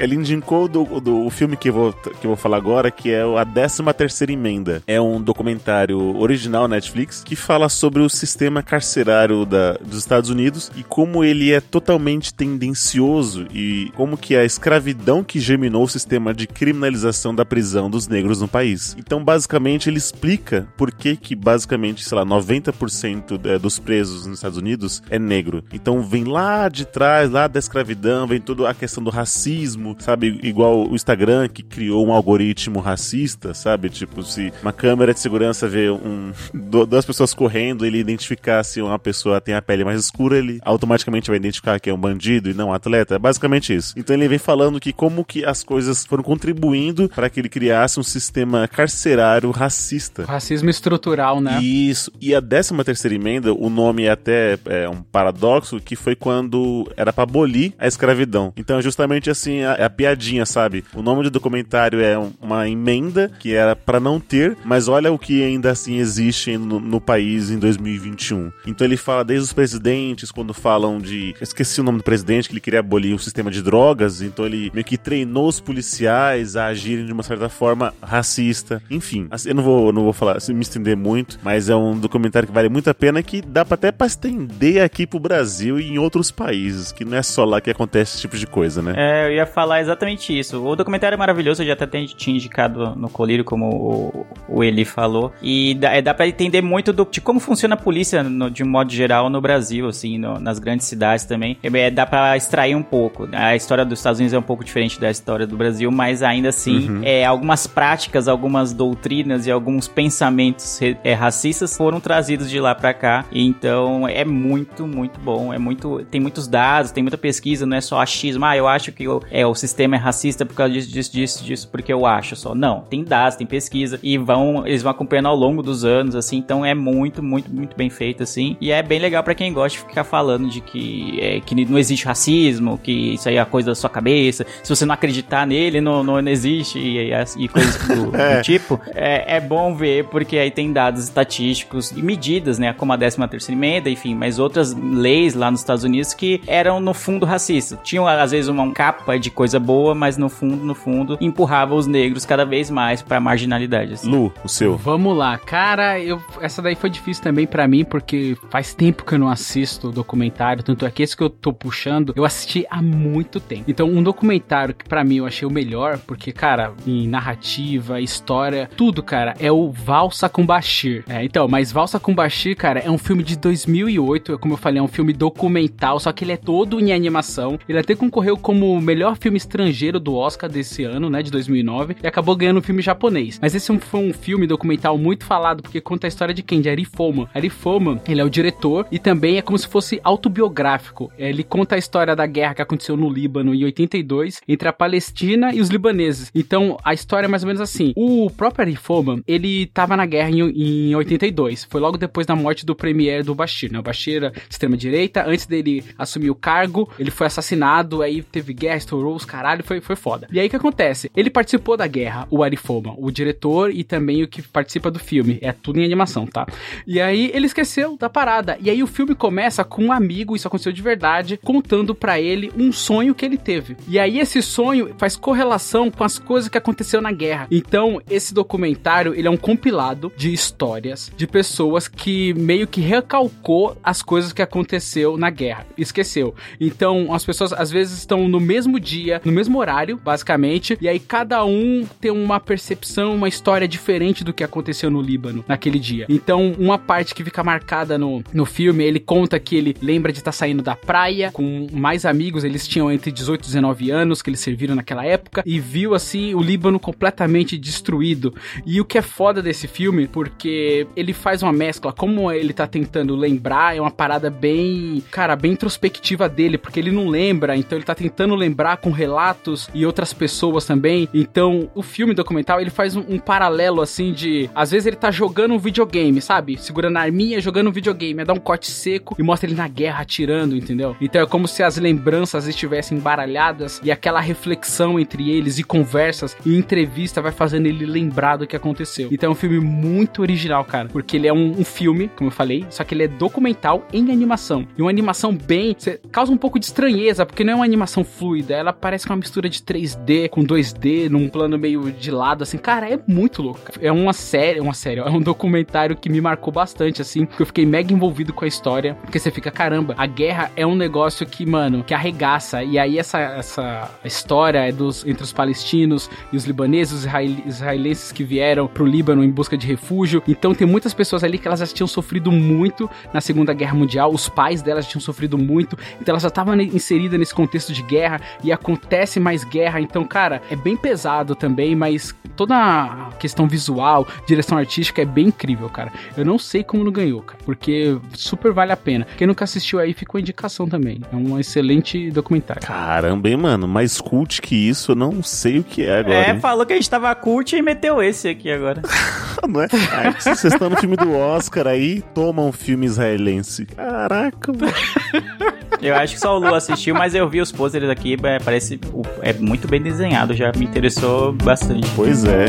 Ele indicou do, do- o filme que eu, vou, que eu vou falar agora, que é a 13 terceira emenda. É um documentário original Netflix que fala sobre o sistema carcerário da, dos Estados Unidos e como ele é totalmente tendencioso e como que a escravidão que germinou o sistema de criminalização da prisão dos negros no país. Então, basicamente, ele explica por que que, basicamente, sei lá, 90% é, dos presos nos Estados Unidos é negro. Então, vem lá de trás, lá da escravidão, vem toda a questão do racismo, sabe? Igual o Instagram, que criou um algoritmo racista, sabe? Tipo, se uma câmera de segurança vê um, du- duas pessoas correndo, ele identificar se uma pessoa tem a pele mais escura, ele automaticamente vai identificar que é um bandido e não um atleta. É basicamente isso. Então ele vem falando que como que as coisas foram contribuindo para que ele criasse um sistema carcerário racista. Racismo estrutural, né? Isso. E a 13 terceira emenda, o nome é até é, um paradoxo, que foi quando era pra abolir a escravidão. Então, é justamente assim, a, a piadinha, sabe? O nome do documentário é um- uma emenda que era pra não ter, mas olha o que ainda assim existe no, no país em 2021. Então ele fala desde os presidentes, quando falam de... Esqueci o nome do presidente, que ele queria abolir o sistema de drogas, então ele meio que treinou os policiais a agirem de uma certa forma racista. Enfim, assim, eu não vou, não vou falar, assim, me estender muito, mas é um documentário que vale muito a pena, que dá pra até pra estender aqui pro Brasil e em outros países, que não é só lá que acontece esse tipo de coisa, né? É, eu ia falar exatamente isso. O documentário é maravilhoso, eu já até tinha indicado no Colírio, como o, o Eli falou. E dá, é, dá pra entender muito do, de como funciona a polícia no, de um modo geral no Brasil, assim, no, nas grandes cidades também. É, dá pra extrair um pouco. A história dos Estados Unidos é um pouco diferente da história do Brasil, mas ainda assim, Uhum. é, algumas práticas, algumas doutrinas e alguns pensamentos é, racistas foram trazidos de lá pra cá. Então é muito, muito bom. É muito. Tem muitos dados, tem muita pesquisa, não é só achismo. Ah, eu acho que o, é, o sistema é racista por causa disso, disso, disso, disso, porque eu acho só. Não, tem dados, tem pesquisa. E vão. Eles vão acompanhando ao longo dos anos, assim. Então é muito, muito, muito bem feito, assim. E é bem legal pra quem gosta de ficar falando de que, é, que não existe racismo, que isso aí é a coisa da sua cabeça. Se você não acreditar nele, não, não, não existe. E, e, coisas do, do tipo. É, é bom ver, porque aí tem dados estatísticos e medidas, né? Como a 13 terceira emenda, enfim, mas outras leis lá nos Estados Unidos que eram no fundo racistas. Tinham às vezes uma capa de coisa boa, mas no fundo, no fundo, empurrava os negros cada vez mais pra marginalidade. assim. Lu, o seu. Vamos lá, cara, eu essa daí foi difícil também pra mim porque faz tempo que eu não assisto documentário, tanto é que esse que eu tô puxando, eu assisti há muito tempo. Então, um documentário que pra mim eu achei o melhor, porque cara, em narrativa, história, tudo, cara, é o Valsa com Bashir. É, então, mas Valsa com Bashir, cara, é um filme de 2008, como eu falei, é um filme documental, só que ele é todo em animação. Ele até concorreu como o melhor filme estrangeiro do Oscar desse ano, né, de 2009, e acabou ganhando um filme japonês. Mas esse foi um filme documental muito falado, porque conta a história de quem? De Ari Foma. Ele é o diretor e também é como se fosse autobiográfico. Ele conta a história da guerra que aconteceu no Líbano em 82, entre a Palestina e os libaneses. Então, a história é mais ou menos assim. O próprio Ari Foma, ele tava na guerra em, em 82. Foi logo depois da morte do premier do Bashir, né? Era extrema-direita. Antes dele assumir o cargo, ele foi assassinado, aí teve guerra, estourou os caralho, foi, foi foda. E aí o que acontece? Ele participou da guerra, o Ari Foma, o diretor e também o que participa do filme. É tudo em animação, tá? E aí ele esqueceu da parada. E aí o filme começa com um amigo, isso aconteceu de verdade, contando pra ele um sonho que ele teve. E aí esse sonho faz correlação com as coisas que aconteceu na guerra. Então, esse documentário, ele é um compilado de histórias de pessoas que meio que recalcou as coisas que aconteceu na guerra. Esqueceu. Então, as pessoas às vezes estão no mesmo dia, no mesmo horário, basicamente, e aí cada um tem uma percepção, uma história diferente do que aconteceu no Líbano naquele dia. Então, uma parte que fica marcada no, no filme, ele conta que ele lembra de estar saindo da praia com mais amigos, eles tinham entre 18 e 19 anos, que eles serviram naquela época, e viu assim o Líbano completamente destruído. E o que é foda desse filme, porque ele faz uma mescla, como ele tá tentando lembrar, é uma parada bem, cara, bem introspectiva dele, porque ele não lembra, então ele tá tentando lembrar com relatos e outras pessoas também. Então, o filme documental, ele faz um, um paralelo assim de, às vezes ele tá jogando um videogame, sabe? Segurando a arminha, jogando um videogame, aí dá um corte seco e mostra ele na guerra atirando, entendeu? Então é como se as lembranças estivessem embaralhadas e aquela reflexão entre eles e conversas e entrevista vai fazendo ele lembrar do que aconteceu. Então é um filme muito original, cara, porque ele é um, um filme, como eu falei, só que ele é documental em animação. E uma animação bem. causa um pouco de estranheza, porque não é uma animação fluida, ela parece uma mistura de 3D com 2D, num plano meio de lado, assim. Cara, é muito louco. É uma série, uma série, é um documentário que me marcou bastante, assim, porque eu fiquei mega envolvido com a história, porque você fica, caramba, a guerra é um negócio que, mano, que arregaça. E aí essa, essa história é dos, entre os palestinos e os libaneses, os israel- israelenses que vieram pro Líbano em busca de refúgio. Então tem muitas pessoas ali que elas já tinham sofrido muito na Segunda Guerra Mundial, os pais delas tinham sofrido muito, então elas já estavam ne- inseridas nesse contexto de guerra e acontece mais guerra. Então, cara, é bem pesado também, mas toda a questão visual, direção artística é bem incrível, cara. Eu não sei como não ganhou, cara, porque super vale a pena. Quem nunca assistiu aí, ficou a indicação também. É um excelente documentário. Caramba, hein, mano? Mais cult que isso, eu não sei o que é agora. É, hein? falou que a gente tava cult e meteu esse aqui agora. não é? Ai, vocês estão no filme do Oscar aí, toma um filme israelense. Caraca, mano. Eu acho que só o Lu assistiu, mas eu vi os pôsteres aqui, é, parece é muito bem desenhado, já me interessou bastante. Pois é.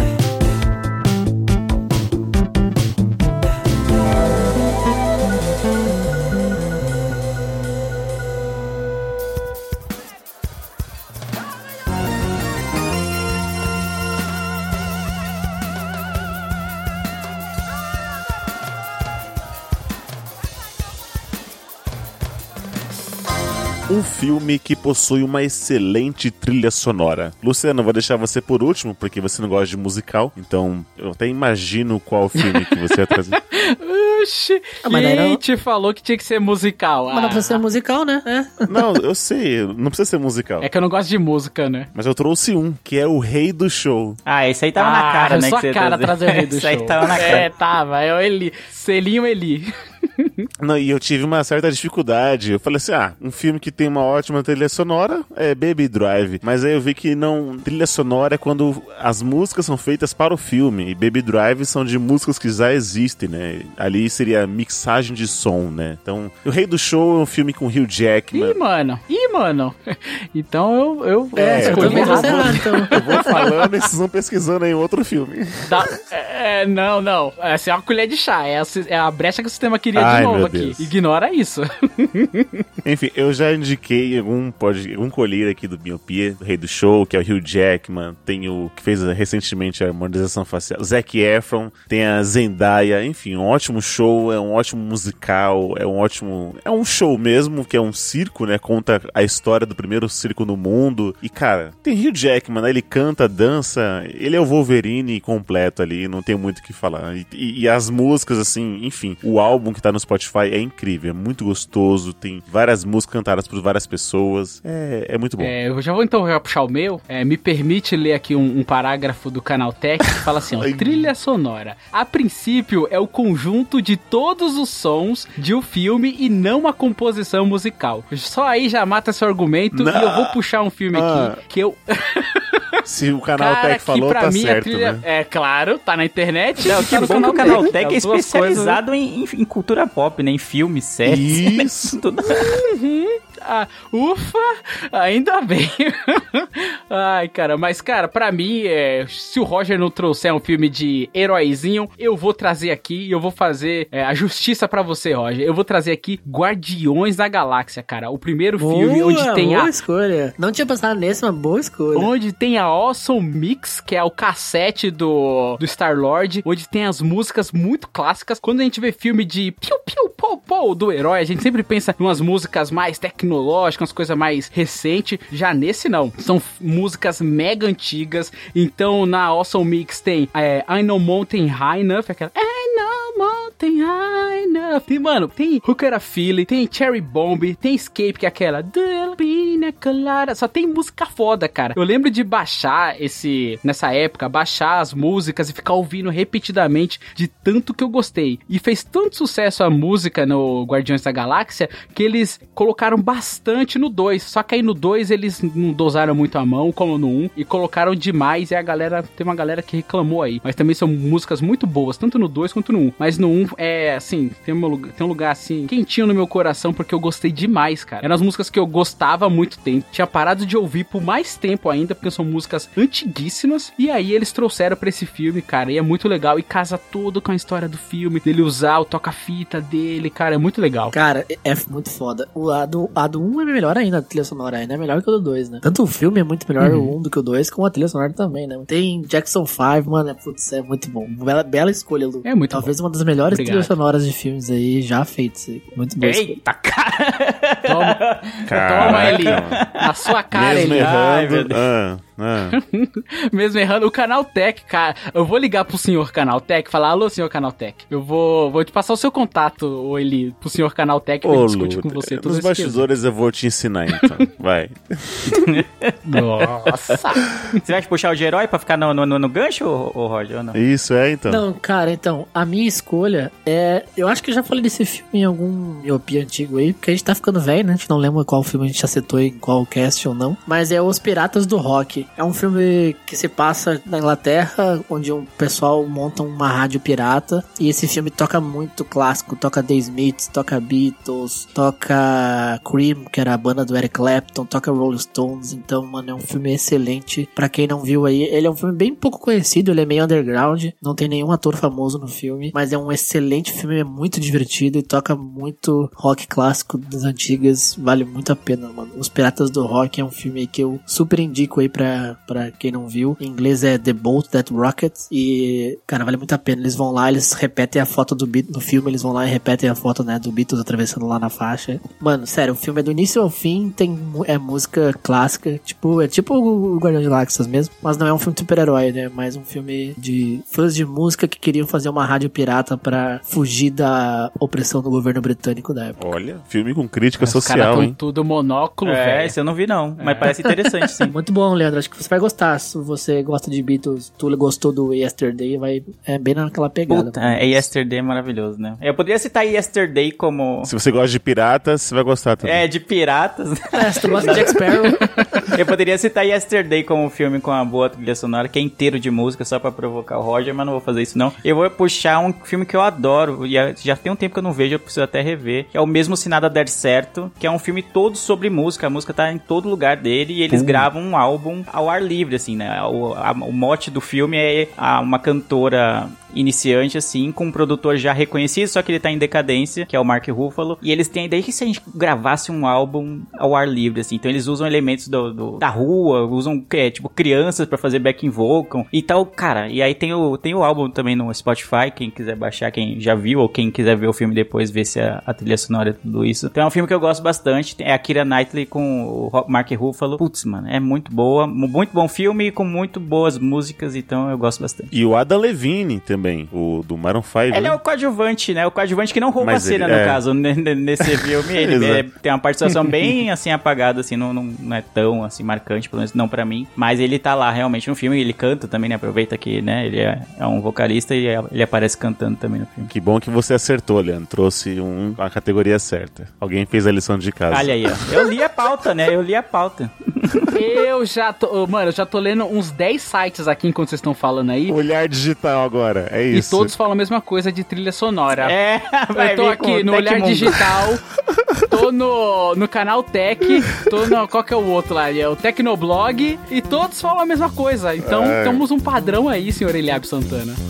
Filme que possui uma excelente trilha sonora. Luciano, vou deixar você por último, porque você não gosta de musical, então eu até imagino qual filme que você vai trazer. Oxi, Ah, quem te falou que tinha que ser musical? Mas não Ah, precisa ser musical, né? É. Não, eu sei, não precisa ser musical. É que eu não gosto de música, né? Mas eu trouxe um, que é o Rei do Show. Ah, esse aí tava na cara, né? Sua que você cara trazer. o rei do Esse aí show. tava na cara. É, tava. É o Eli. Selinho Eli. Não, e eu tive uma certa dificuldade. Eu falei assim: ah, um filme que tem uma ótima trilha sonora é Baby Drive. Mas aí eu vi que não. Trilha sonora é quando as músicas são feitas para o filme. E Baby Drive são de músicas que já existem, né? Ali seria mixagem de som, né? Então, O Rei do Show é um filme com Hugh Jackman. Ih, mano. Ih, mano. Então eu. eu É, Eu então. Eu vou falando e vocês vão pesquisando aí outro filme. Da- é, não, não. Essa é uma colher de chá. É a, é a brecha que o sistema queria Ai, de novo aqui. Deus. Ignora isso. Enfim, eu já indiquei algum, pode, algum colher aqui do Miopia, do Rei do Show, que é o Hugh Jackman, tem o que fez recentemente a harmonização facial, Zac Efron, tem a Zendaya, enfim, um ótimo show, é um ótimo musical, é um ótimo. É um show mesmo, que é um circo, né? Conta a história do primeiro circo no mundo. E, cara, tem Hugh Jackman, né? Ele canta, dança, ele é o Wolverine completo ali, não tem muito o que falar. E, e- e as músicas, assim, enfim, o álbum que tá no Spotify é incrível, é muito gostoso, tem várias músicas cantadas por várias pessoas. É, é muito bom. É, eu já vou então já puxar o meu. É, me permite ler aqui um, um parágrafo do canal Tech que fala assim: ó, trilha sonora. A princípio é o conjunto de todos os sons de um filme e não a composição musical. Só aí já mata seu argumento Não. e eu vou puxar um filme Ah. aqui que eu. Se o canal Cara, Tech falou, tá mim certo, a trilha. né? É claro, tá na internet. Não, tá que no bom que o canal Tech é duas especializado em, em- em cultura pop, né? Em filmes, séries. Isso. Tudo. Ah, ufa, ainda bem. Ai, cara, mas cara, pra mim, é, se o Roger não trouxer um filme de heróizinho, eu vou trazer aqui e eu vou fazer é, a justiça pra você, Roger. Eu vou trazer aqui Guardiões da Galáxia, cara. O primeiro filme Boa, onde tem boa a escolha. Não tinha pensado nesse, mas boa escolha. Onde tem a Awesome Mix, que é o cassete do, do Star-Lord, onde tem as músicas muito clássicas. Quando a gente vê filme de piu piu pou pou do herói, a gente sempre pensa em umas músicas mais tecnológicas, umas coisas mais recentes. Já nesse não, são músicas mega antigas. Então na Awesome Mix tem é, I Know Mountain High Enough, aquela I Know Mountain High Enough. Tem, mano, tem Hooker a Philly, tem Cherry Bomb, tem Escape, que é aquela "The Colada". Só tem música foda, cara. Eu lembro de baixar esse, nessa época, baixar as músicas e ficar ouvindo repetidamente de tanto que eu gostei. E fez tanto sucesso a música no Guardiões da Galáxia que eles colocaram bastante no 2. Só que aí no 2 eles não dosaram muito a mão, como no 1, um, e colocaram demais. E a galera, tem uma galera que reclamou aí. Mas também são músicas muito boas, tanto no 2 quanto no 1. Um. Mas no 1 um, é assim, tem um, lugar, tem um lugar assim, quentinho no meu coração, porque eu gostei demais, cara. Eram as músicas que eu gostava há muito tempo. Tinha parado de ouvir por mais tempo ainda, porque são músicas antiguíssimas. E aí eles trouxeram pra esse filme, cara. E é muito legal. E casa tudo com a história do filme, dele usar o toca-fita dele, cara. É muito legal. Cara, é muito foda. O a do, a do 1 é melhor ainda, a trilha sonora ainda é melhor que o do 2, né? Tanto o filme é muito melhor Uhum. o 1 do que o 2, como a trilha sonora também, né? Tem Jackson 5, mano, é, putz, é muito bom. Bela, bela escolha, Lu. É muito Talvez uma das melhores Obrigado. trilhas sonoras de filmes aí já feitas. Muito boa escolha. Eita, cara! Toma, Caraca, toma mano. Na sua cara, Mesmo Eli. Ai, meu errando. Deus. Ah, ah. Mesmo errando. O Canal Tech, cara. Eu vou ligar pro senhor Canal Tech e falar: Alô, senhor Canal Tech. Eu vou, vou te passar o seu contato, ô Eli, pro senhor Canal Tech pra ele discutir com você. todos nos bastidores eu vou te ensinar então. Vai. Nossa. Você vai puxar o de herói pra ficar no, no, no- no gancho, ô, ô Roger, ou não? Isso é então. Não, cara, então, a minha escolha é. Eu acho que eu já falei desse filme em algum miopia antigo aí, porque a gente tá ficando velho, né? A gente não lembra qual filme a gente acertou em qual cast ou não. Mas é Os Piratas do Rock. É um filme que se passa na Inglaterra, onde um pessoal monta uma rádio pirata. E esse filme toca muito clássico. Toca The Smiths, toca Beatles, toca Cream, que era a banda do Eric Clapton, toca Rolling Stones. Então, mano, é um filme excelente. Pra quem não viu aí, ele é um filme bem pouco conhecido, ele é meio underground. Não tem nenhum ator famoso no filme, mas é um excelente filme, é muito divertido e toca muito rock clássico das antigas. Vale muito a pena, mano. Os Piratas do Rock é um filme que eu super indico aí pra pra, pra quem não viu. Em inglês é The Boat That Rockets. E, cara, vale muito a pena. Eles vão lá, eles repetem a foto do Beatles. No filme, eles vão lá e repetem a foto, né, do Beatles atravessando lá na faixa. Mano, sério, o filme é do início ao fim, tem é música clássica. Tipo, é tipo o Guardião de Galáxias mesmo. Mas não é um filme de super-herói, né? É mais um filme de fãs de música que queriam fazer uma rádio pirata pra fugir da opressão do governo britânico da época. Olha, filme com crítica Os caras social, tão hein? tudo monóculo, É, velho. esse eu não vi não, mas parece interessante sim. Muito bom, Leandro. Acho que você vai gostar. Se você gosta de Beatles, tu gostou do Yesterday, vai é bem naquela pegada. Puta, é, Yesterday é maravilhoso, né? Eu poderia citar Yesterday como... Se você gosta de piratas, você vai gostar também. É, de piratas. É, se tu gosta de Jack Sparrow, Eu poderia citar Yesterday como um filme com uma boa trilha sonora, que é inteiro de música, só pra provocar o Roger, mas não vou fazer isso não. Eu vou puxar um filme que eu adoro, e é- já tem um tempo que eu não vejo, eu preciso até rever, que é o Mesmo Se Nada Der Certo, que é um filme todo sobre música, a música tá em todo lugar dele, e eles gravam um álbum ao ar livre, assim, né? O, a- o mote do filme é uma cantora iniciante, assim, com um produtor já reconhecido, só que ele tá em decadência, que é o Mark Ruffalo. E eles têm a ideia que se a gente gravasse um álbum ao ar livre, assim. Então eles usam elementos do, do- da rua, usam, é, tipo, crianças pra fazer backing vocal. E tal, cara. E aí tem o, tem o álbum também no Spotify, quem quiser baixar, quem já viu, ou quem quiser ver o filme depois, ver se a, a trilha sonora é tudo isso. Então é um filme que eu gosto bastante. É a Kira Knightley com o Mark Ruffalo. Putz, mano, é muito boa. Muito bom filme, com muito boas músicas, então eu gosto bastante. E o Adam Levine também, o do Maroon 5. Ele né? é o coadjuvante, né? O coadjuvante que não rouba Mas a cena, ele- no é. caso, ne- ne- nesse filme. Ele é- tem uma participação bem, assim, apagada, assim, não, não, não é tão, assim, marcante, pelo menos não pra mim. Mas ele tá lá, realmente, no filme. Ele canta também, né? Aproveita que, né, ele é, é um vocalista e é- ele aparece cantando também no filme. Que bom que você acertou, Leandro. Trouxe um, a categoria certa. Alguém fez a lição de casa. Olha aí, ó. Eu li a pauta, né? Eu li a pauta. Eu já tô. Mano, eu já tô lendo uns 10 sites aqui enquanto vocês estão falando aí. Olhar digital agora, é E isso. todos falam a mesma coisa de trilha sonora. É, vai eu tô aqui no Olhar Tecmundo. Digital, tô no, no canal Tech, tô no. Qual que é o outro lá? É o Tecnoblog, e todos falam a mesma coisa. Então É. temos um padrão aí, senhor Eliab Santana.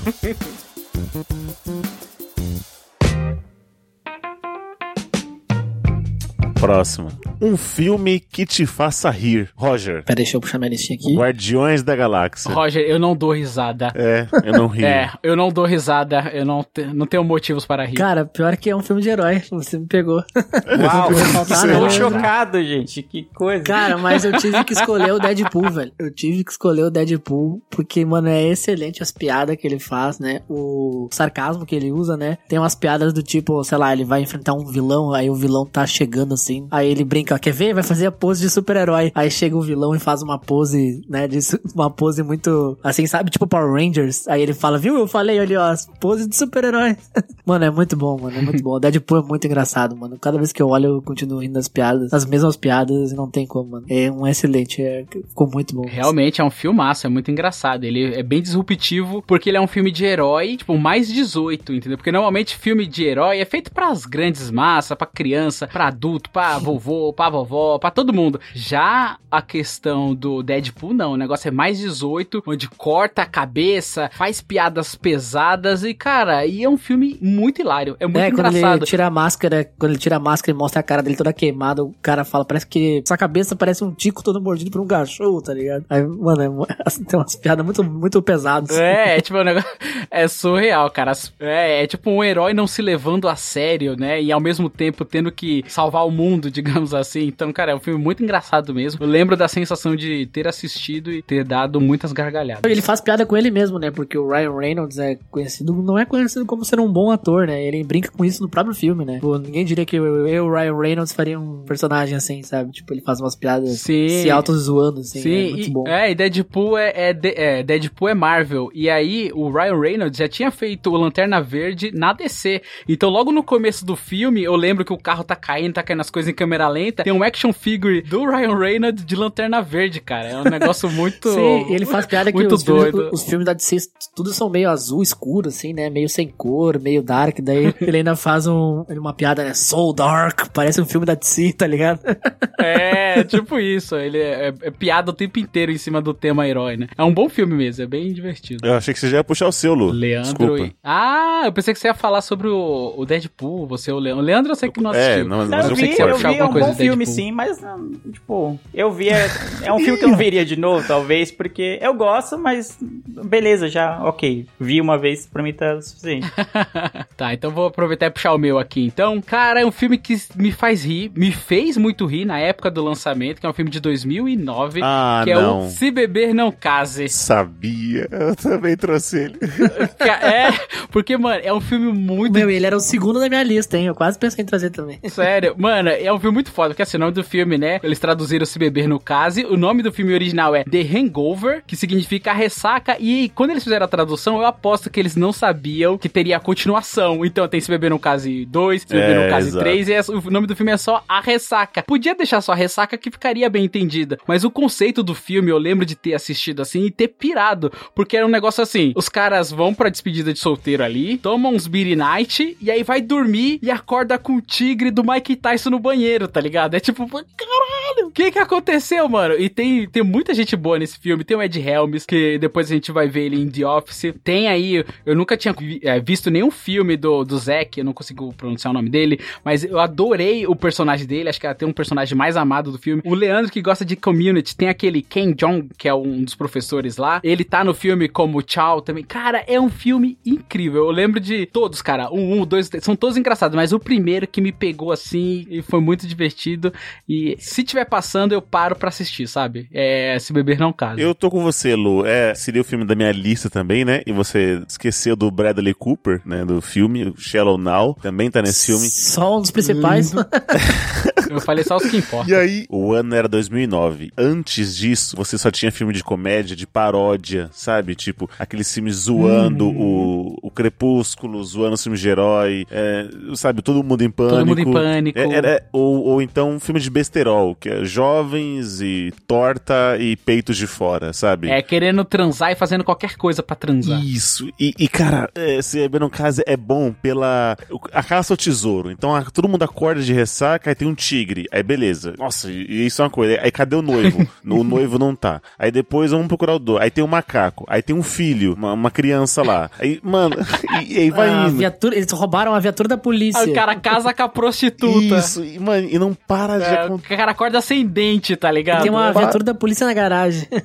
Próximo. Um filme que te faça rir. Roger. Pera, deixa eu puxar minha listinha aqui. Guardiões da Galáxia. Roger, eu não dou risada. É, eu não ri. É, eu não dou risada, eu não, te- não tenho motivos para rir. Cara, pior que é um filme de herói. Você me pegou. Uau, estou né, Leandro? chocado, gente. Que coisa. Cara, mas eu tive que escolher o Deadpool, velho. Eu tive que escolher o Deadpool, porque, mano, é excelente as piadas que ele faz, né? O sarcasmo que ele usa, né? Tem umas piadas do tipo, sei lá, ele vai enfrentar um vilão, aí o vilão tá chegando assim. Aí ele brinca, quer ver? Vai fazer a pose de super-herói. Aí chega o vilão e faz uma pose, né? De, uma pose muito, assim, sabe? Tipo Power Rangers. Aí ele fala, viu? Eu falei ali, ó, as poses de super-herói. mano, é muito bom, mano. É muito bom. O Deadpool é muito engraçado, mano. Cada vez que eu olho, eu continuo rindo das piadas. As mesmas piadas, e não tem como, mano. É um excelente. É, ficou muito bom. Realmente é um filmaço, é muito engraçado. Ele é bem disruptivo, porque ele é um filme de herói, tipo, mais 18, entendeu? Porque normalmente filme de herói é feito pras grandes massas, pra criança, pra adulto, pra vovô, pra vovó, pra todo mundo. Já a questão do Deadpool, não. O negócio é mais 18, onde corta a cabeça, faz piadas pesadas e, cara, e é um filme muito hilário. É muito é, quando engraçado. ele tira a máscara, quando ele tira a máscara e mostra a cara dele toda queimada, o cara fala, parece que sua cabeça parece um tico todo mordido por um cachorro, tá ligado? Aí, mano, é, assim, tem umas piadas muito, muito pesadas. É, é tipo um negócio. É surreal, cara. É, é tipo um herói não se levando a sério, né? E ao mesmo tempo tendo que salvar o mundo, digamos assim. Então, cara, é um filme muito engraçado mesmo. Eu lembro da sensação de ter assistido e ter dado muitas gargalhadas. Ele faz piada com ele mesmo, né? Porque o Ryan Reynolds é conhecido, não é conhecido como ser um bom ator, né? Ele brinca com isso no próprio filme, né? Pô, ninguém diria que eu, eu, o Ryan Reynolds, faria um personagem assim, sabe? Tipo, ele faz umas piadas Sim. se auto-zoando, assim. Sim, é muito e, bom. é, e Deadpool é, é, é, Deadpool é Marvel. E aí, o Ryan Reynolds já tinha feito o Lanterna Verde na DC. Então, logo no começo do filme, eu lembro que o carro tá caindo, tá caindo as coisas em câmera lenta. Tem um action figure do Ryan Reynolds de Lanterna Verde, cara. É um negócio muito. Sim, e ele faz piada que muito os filmes, doido. os filmes da DC tudo são meio azul escuro, assim, né? Meio sem cor, meio dark. Daí ele ainda faz um, uma piada, né? Soul Dark, parece um filme da DC, tá ligado? É, tipo isso. Ele é, é piada o tempo inteiro em cima do tema herói, né? É um bom filme mesmo, é bem divertido. Eu achei que você já ia puxar o seu, Lu. Leandro Desculpa. e... Ah, eu pensei que você ia falar sobre o, o Deadpool, você o Leandro. O Leandro eu sei que não É, assistiu. não, mas Eu eu vi, sei que eu eu vi, é alguma um coisa bom filme, Deadpool. sim, mas, não, tipo, eu vi, é, é um filme que eu não veria de novo, talvez, porque eu gosto, mas beleza, já, ok. Vi uma vez, pra mim tá o suficiente. tá, então vou aproveitar e puxar o meu aqui. Então, cara, é um filme que me faz rir, me fez muito rir na época do lançamento, que é um filme de 2009, Ah, que é não. o Se Beber Não Case. Sabia, eu também trouxe ele. é, porque, mano, é um filme muito Meu, ele era o segundo da minha lista, hein? Eu quase pensei em trazer também. Sério, mano, é um filme muito foda, porque assim, o nome do filme, né? Eles traduziram Se Beber no Case. O nome do filme original é The Hangover, que significa ressaca. E quando eles fizeram a tradução, eu aposto que eles não sabiam que teria a continuação. Então tem Se Beber no Case 2, Se Beber É, no Case exato. 3, e é- o nome do filme é só A Ressaca. Podia deixar só A Ressaca que ficaria bem entendida. Mas o conceito do filme, eu lembro de ter assistido assim e ter pirado. Porque era um negócio assim: os caras vão pra despedida de solteiro ali, tomam uns beer night, e aí vai dormir e acorda com o tigre do Mike Tyson no banheiro, tá ligado? É tipo, caralho, o que que aconteceu, mano? E tem, tem muita gente boa nesse filme. Tem o Ed Helms, que depois a gente vai ver ele em The Office. Tem aí, eu nunca tinha vi- é, visto nenhum filme do, do Zack, eu não consigo pronunciar o nome dele, mas eu adorei o personagem dele, acho que tem um personagem mais amado do filme. O Leandro, que gosta de Community, tem aquele Ken Jong, que é um dos professores lá. Ele tá no filme como Chow também. Cara, é um filme incrível. Eu lembro de todos, cara. Um, um, dois, são todos engraçados, mas o primeiro que me pegou assim e foi muito divertido. E se tiver passando, eu paro pra assistir, sabe? É Se Beber Não Casa. Eu tô com você, Lu. É, seria o filme da minha lista também, né? E você esqueceu do Bradley Cooper, né? Do filme, o Shallow Now, também tá nesse filme. Só um dos principais. Eu falei só os que importam. E aí, o ano era 2009. Antes disso, você só tinha filme de comédia, de paródia, sabe? Tipo, aqueles filmes zoando Uhum. o, o Crepúsculo, zoando os filmes de herói, é, sabe? Todo mundo em pânico. Todo mundo em pânico. É, era- ou, ou então um filme de besterol, que é jovens e torta e peitos de fora, sabe? É, querendo transar e fazendo qualquer coisa pra transar. Isso. E, e, cara, é, se beber no caso é bom pela. A caça ao tesouro. Então a- todo mundo acorda de ressaca, aí tem um tigre. Aí beleza. Nossa, e, e isso é uma coisa. Aí cadê o noivo? o noivo não tá. Aí depois vamos procurar o do. Aí tem um macaco. Aí tem um filho, uma, uma criança lá. Aí, mano, e, e aí vai A indo. viatura, eles roubaram a viatura da polícia. Aí o cara casa com a prostituta. Isso, e, mano, e não para de É, o acontecer. cara acorda sem dente, tá ligado? Tem uma viatura da polícia na garagem.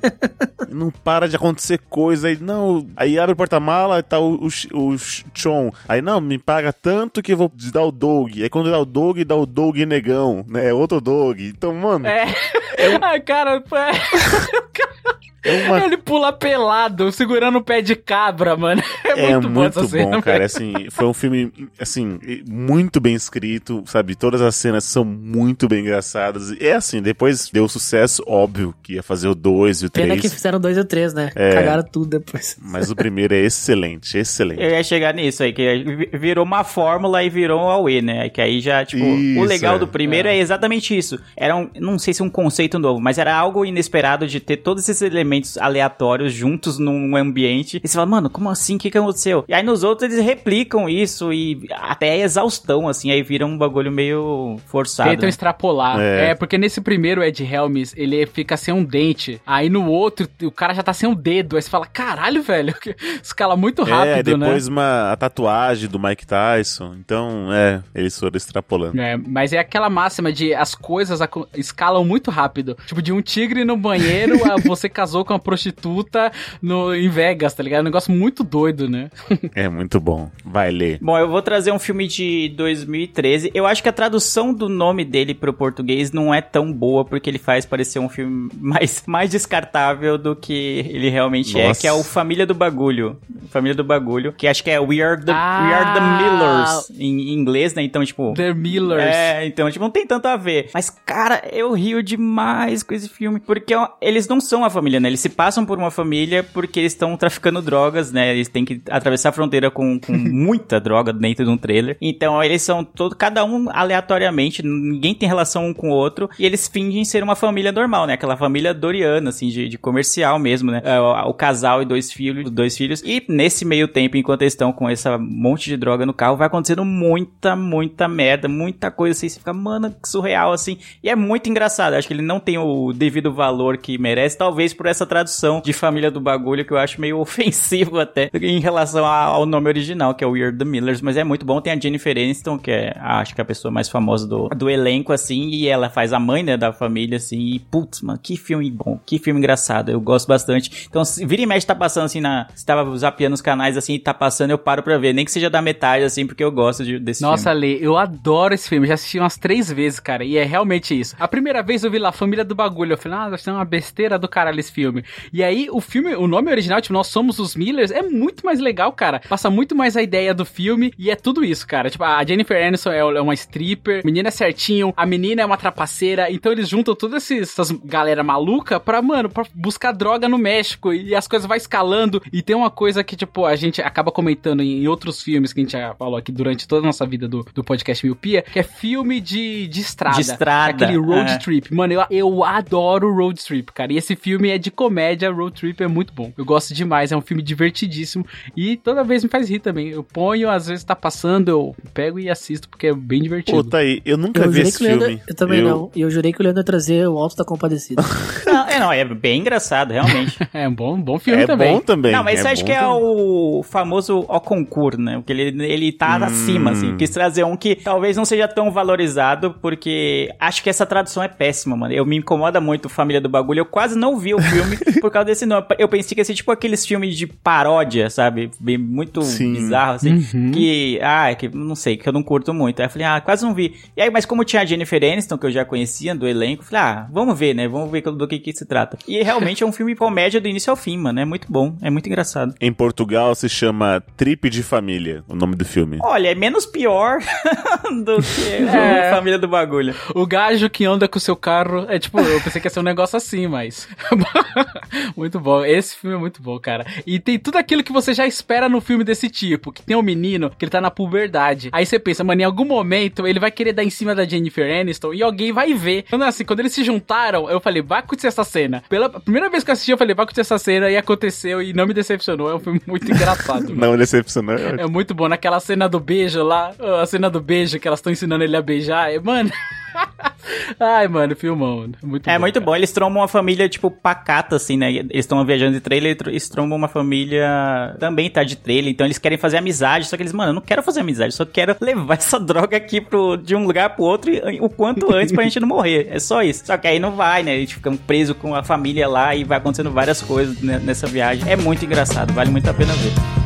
Não para de acontecer coisa. Aí, não. Aí abre o porta-mala, tá o, o, o Ch- Chon. Aí, não, me paga tanto que eu vou te dar o Dog. Aí quando dá o Dog, dá o Dog negão, né? Outro Dog. Então, mano, É. Ai, cara, é... é uma ele pula pelado, segurando o pé de cabra, mano. É, É muito, bom essa cena. bom, cara. velho. Assim, foi um filme, assim, muito bem escrito, sabe? Todas as cenas são muito bem engraçadas. E é assim, depois deu sucesso, óbvio que ia fazer o 2 e o Pena que 3. fizeram dois e o três, né? É. Cagaram tudo depois. Mas o primeiro é excelente, excelente. Eu ia chegar nisso aí, que vi- virou uma fórmula e virou um Aue, né? Que aí já, tipo, Isso, o legal é. do primeiro é. exatamente isso. Era um, não sei se um conceito novo, mas era algo inesperado de ter todos esses elementos aleatórios juntos num ambiente. E você fala, mano, como assim? O que, que aconteceu? E aí nos outros eles replicam isso e até a exaustão, assim, aí vira um bagulho meio forçado. Tentam né? extrapolar. É. É. porque nesse primeiro Ed Helms, ele fica sem um dente. Aí no outro, o cara já tá sem um dedo. Aí você fala, caralho, velho. Escala muito é, rápido, né? depois uma, a tatuagem do Mike Tyson. Então, é, eles foram extrapolando. É, mas é aquela máxima de as coisas escalam muito rápido. Tipo, de um tigre no banheiro você casou com uma prostituta no, em Vegas, tá ligado? É um negócio muito doido, né? É muito bom. Vai ler. Bom, eu vou trazer um filme de 2013. Eu acho que a tradução do nome dele pro português não é tão boa, porque ele faz parecer um filme mais, mais descartável do que ele realmente é, Nossa. que é o Família do Bagulho. Família do Bagulho, que acho que é We Are the, Ah! We Are the Millers em inglês, né? Então, tipo. The Millers. É, então, tipo, não tem tanto a ver. Mas, cara, eu rio demais com esse filme. Porque ó, eles não são uma família, né? Eles se passam por uma família porque eles estão traficando drogas, né? Eles têm que atravessar a fronteira com, com muita droga dentro de um trailer. Então, eles são todo, cada um aleatoriamente, ninguém tem relação um com o outro. E eles fingem ser uma família normal, né? Aquela família doriana, assim, de, de comercial mesmo, né? É, o, o casal e dois filhos, dois filhos. E nesse meio tempo, enquanto eles estão com esse monte de droga no carro, vai acontecendo muita, muita merda, muita coisa assim. Você fica, mano, que surreal assim. E é muito engraçado. Acho que ele não tem o devido valor que merece, talvez por essa tradução de família do bagulho que eu acho meio ofensivo até em relação ao nome original, que é Weird the Millers. Mas é muito bom. Tem a Jennifer Aniston, que é acho que é a pessoa mais famosa do, do elenco, assim, e ela faz a mãe, né, da família, assim. E putz, mano, que filme bom, que filme engraçado. Eu gosto bastante. Então, se vira e mexe tá passando assim na. Se tava zapeando os canais assim e tá passando, eu paro pra ver. Nem que seja da metade, assim, porque eu gosto de, desse Nossa, filme. Lê, eu adoro esse filme. Já assisti umas três vezes, cara. E é realmente isso. A primeira vez eu vi lá Família do Bagulho. Eu falei, ah, deve ser uma besteira do caralho esse filme. E aí, o filme, o nome original, tipo, Nós Somos os Millers, é muito mais legal, cara. Passa muito mais a ideia do filme. E é tudo isso, cara. Tipo, a Jennifer Aniston é é uma stripper, a menina é certinho, a menina é uma trapaceira. Então eles juntam todas essas galera maluca pra, mano, pra buscar droga no México. E as coisas vai escalando. E tem uma coisa que, tipo, a gente acaba comentando em outros filmes que a gente já falou aqui durante toda a nossa vida do, do podcast Miopia, que é filme de, de estrada. De estrada, Aquele road é. trip. Mano, eu, eu adoro road trip, cara. E esse filme é de comédia, road trip é muito bom. Eu gosto demais, é um filme divertidíssimo. E toda vez me faz rir também. Eu ponho, às vezes tá passando, eu pego e assisto, porque é bem divertido. Pô, tá aí. Eu nunca Eu vi jurei esse que o Leandro, filme. eu também não. E eu jurei que o Leandro ia trazer o Alto da Compadecida. Não, é, não, é bem engraçado, realmente. É um bom, bom filme É também. bom também. Não, mas é você acha bom que é também. o famoso o concurso, né? Porque ele, ele tá Hum. acima, assim. Quis trazer um que talvez não seja tão valorizado, porque acho que essa tradução é péssima, mano. Eu me incomoda muito Família do Bagulho. Eu quase não vi o filme por causa desse nome. Eu pensei que ia ser tipo aqueles filmes de paródia, sabe? Bem, muito Sim. bizarro, assim. Uhum. Que, ah, é que não sei, que eu não curto muito. Aí eu falei, ah, quase não vi. E aí, mas como tinha a Jennifer Aniston, que eu já conhecia do elenco, eu falei, ah, vamos ver, né? Vamos ver do que, que se trata. E realmente é um filme comédia do início ao fim, mano. É muito bom, é muito engraçado. Em Portugal se chama Trip de Família, o nome do filme. Olha, é menos pior do que É. família do bagulho. O gajo que anda com o seu carro é tipo, eu pensei que ia ser um negócio assim, mas. muito bom. Esse filme é muito bom, cara. E tem tudo aquilo que você já espera no filme desse tipo: que tem um menino que ele tá na puberdade. Aí você pensa, mano, em algum momento ele vai querer dar em cima da Jennifer Aniston e alguém vai ver. Então, assim, quando eles se juntaram, eu falei, vai acontecer essa cena. Pela primeira vez que eu assisti, eu falei, vai acontecer essa cena e aconteceu e não me decepcionou. É um filme muito engraçado. Não decepcionou. É muito bom. Naquela cena do beijo lá, a cena do beijo que elas estão ensinando ele a beijar. É, mano. Ai, mano, filmão. mano. Muito É bom, muito cara. bom. Eles trombam uma família, tipo, pacata, assim, né? Eles estão viajando de trailer, eles trombam uma família também tá de trailer. Então eles querem fazer amizade. Só que eles, mano, eu não quero fazer amizade, só quero levar essa droga aqui pro, de um lugar pro outro e- o quanto antes pra gente não morrer. É só isso. Só que aí não vai, né? Eles ficam presos com a família lá e vai acontecendo várias coisas né, nessa viagem. É muito engraçado, vale muito a pena ver.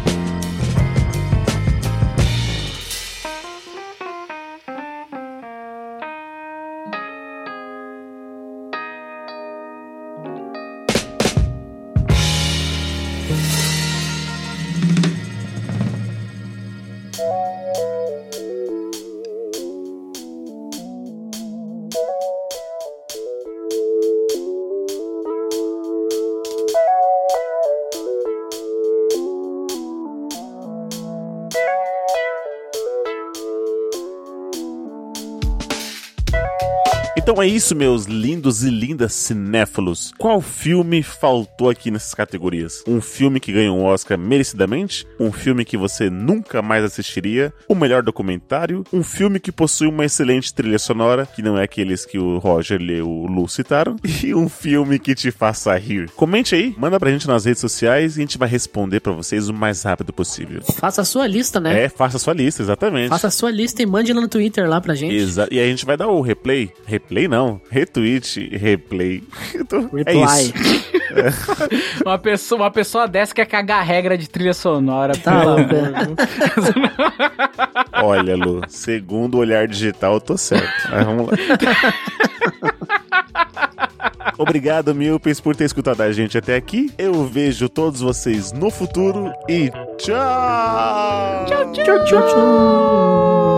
Thank you. Então é isso, meus lindos e lindas cinéfilos. Qual filme faltou aqui nessas categorias? Um filme que ganhou um Oscar merecidamente? Um filme que você nunca mais assistiria? O melhor documentário? Um filme que possui uma excelente trilha sonora, que não é aqueles que o Roger e o Lu citaram? E um filme que te faça rir? Comente aí, manda pra gente nas redes sociais e a gente vai responder pra vocês o mais rápido possível. Faça a sua lista, né? É, faça a sua lista, exatamente. Faça a sua lista e mande lá no Twitter lá pra gente. Exa e aí a gente vai dar o replay. Replay não. Retweet, replay. Tô- É Reply. isso. Uma pessoa, uma pessoa dessa quer cagar a regra de trilha sonora. Tá. Olha, Lu, segundo o olhar digital, eu tô certo. Mas vamos lá. Obrigado, Milpes, por ter escutado a gente até aqui. Eu vejo todos vocês no futuro e tchau! Tchau, Tchau, tchau, tchau.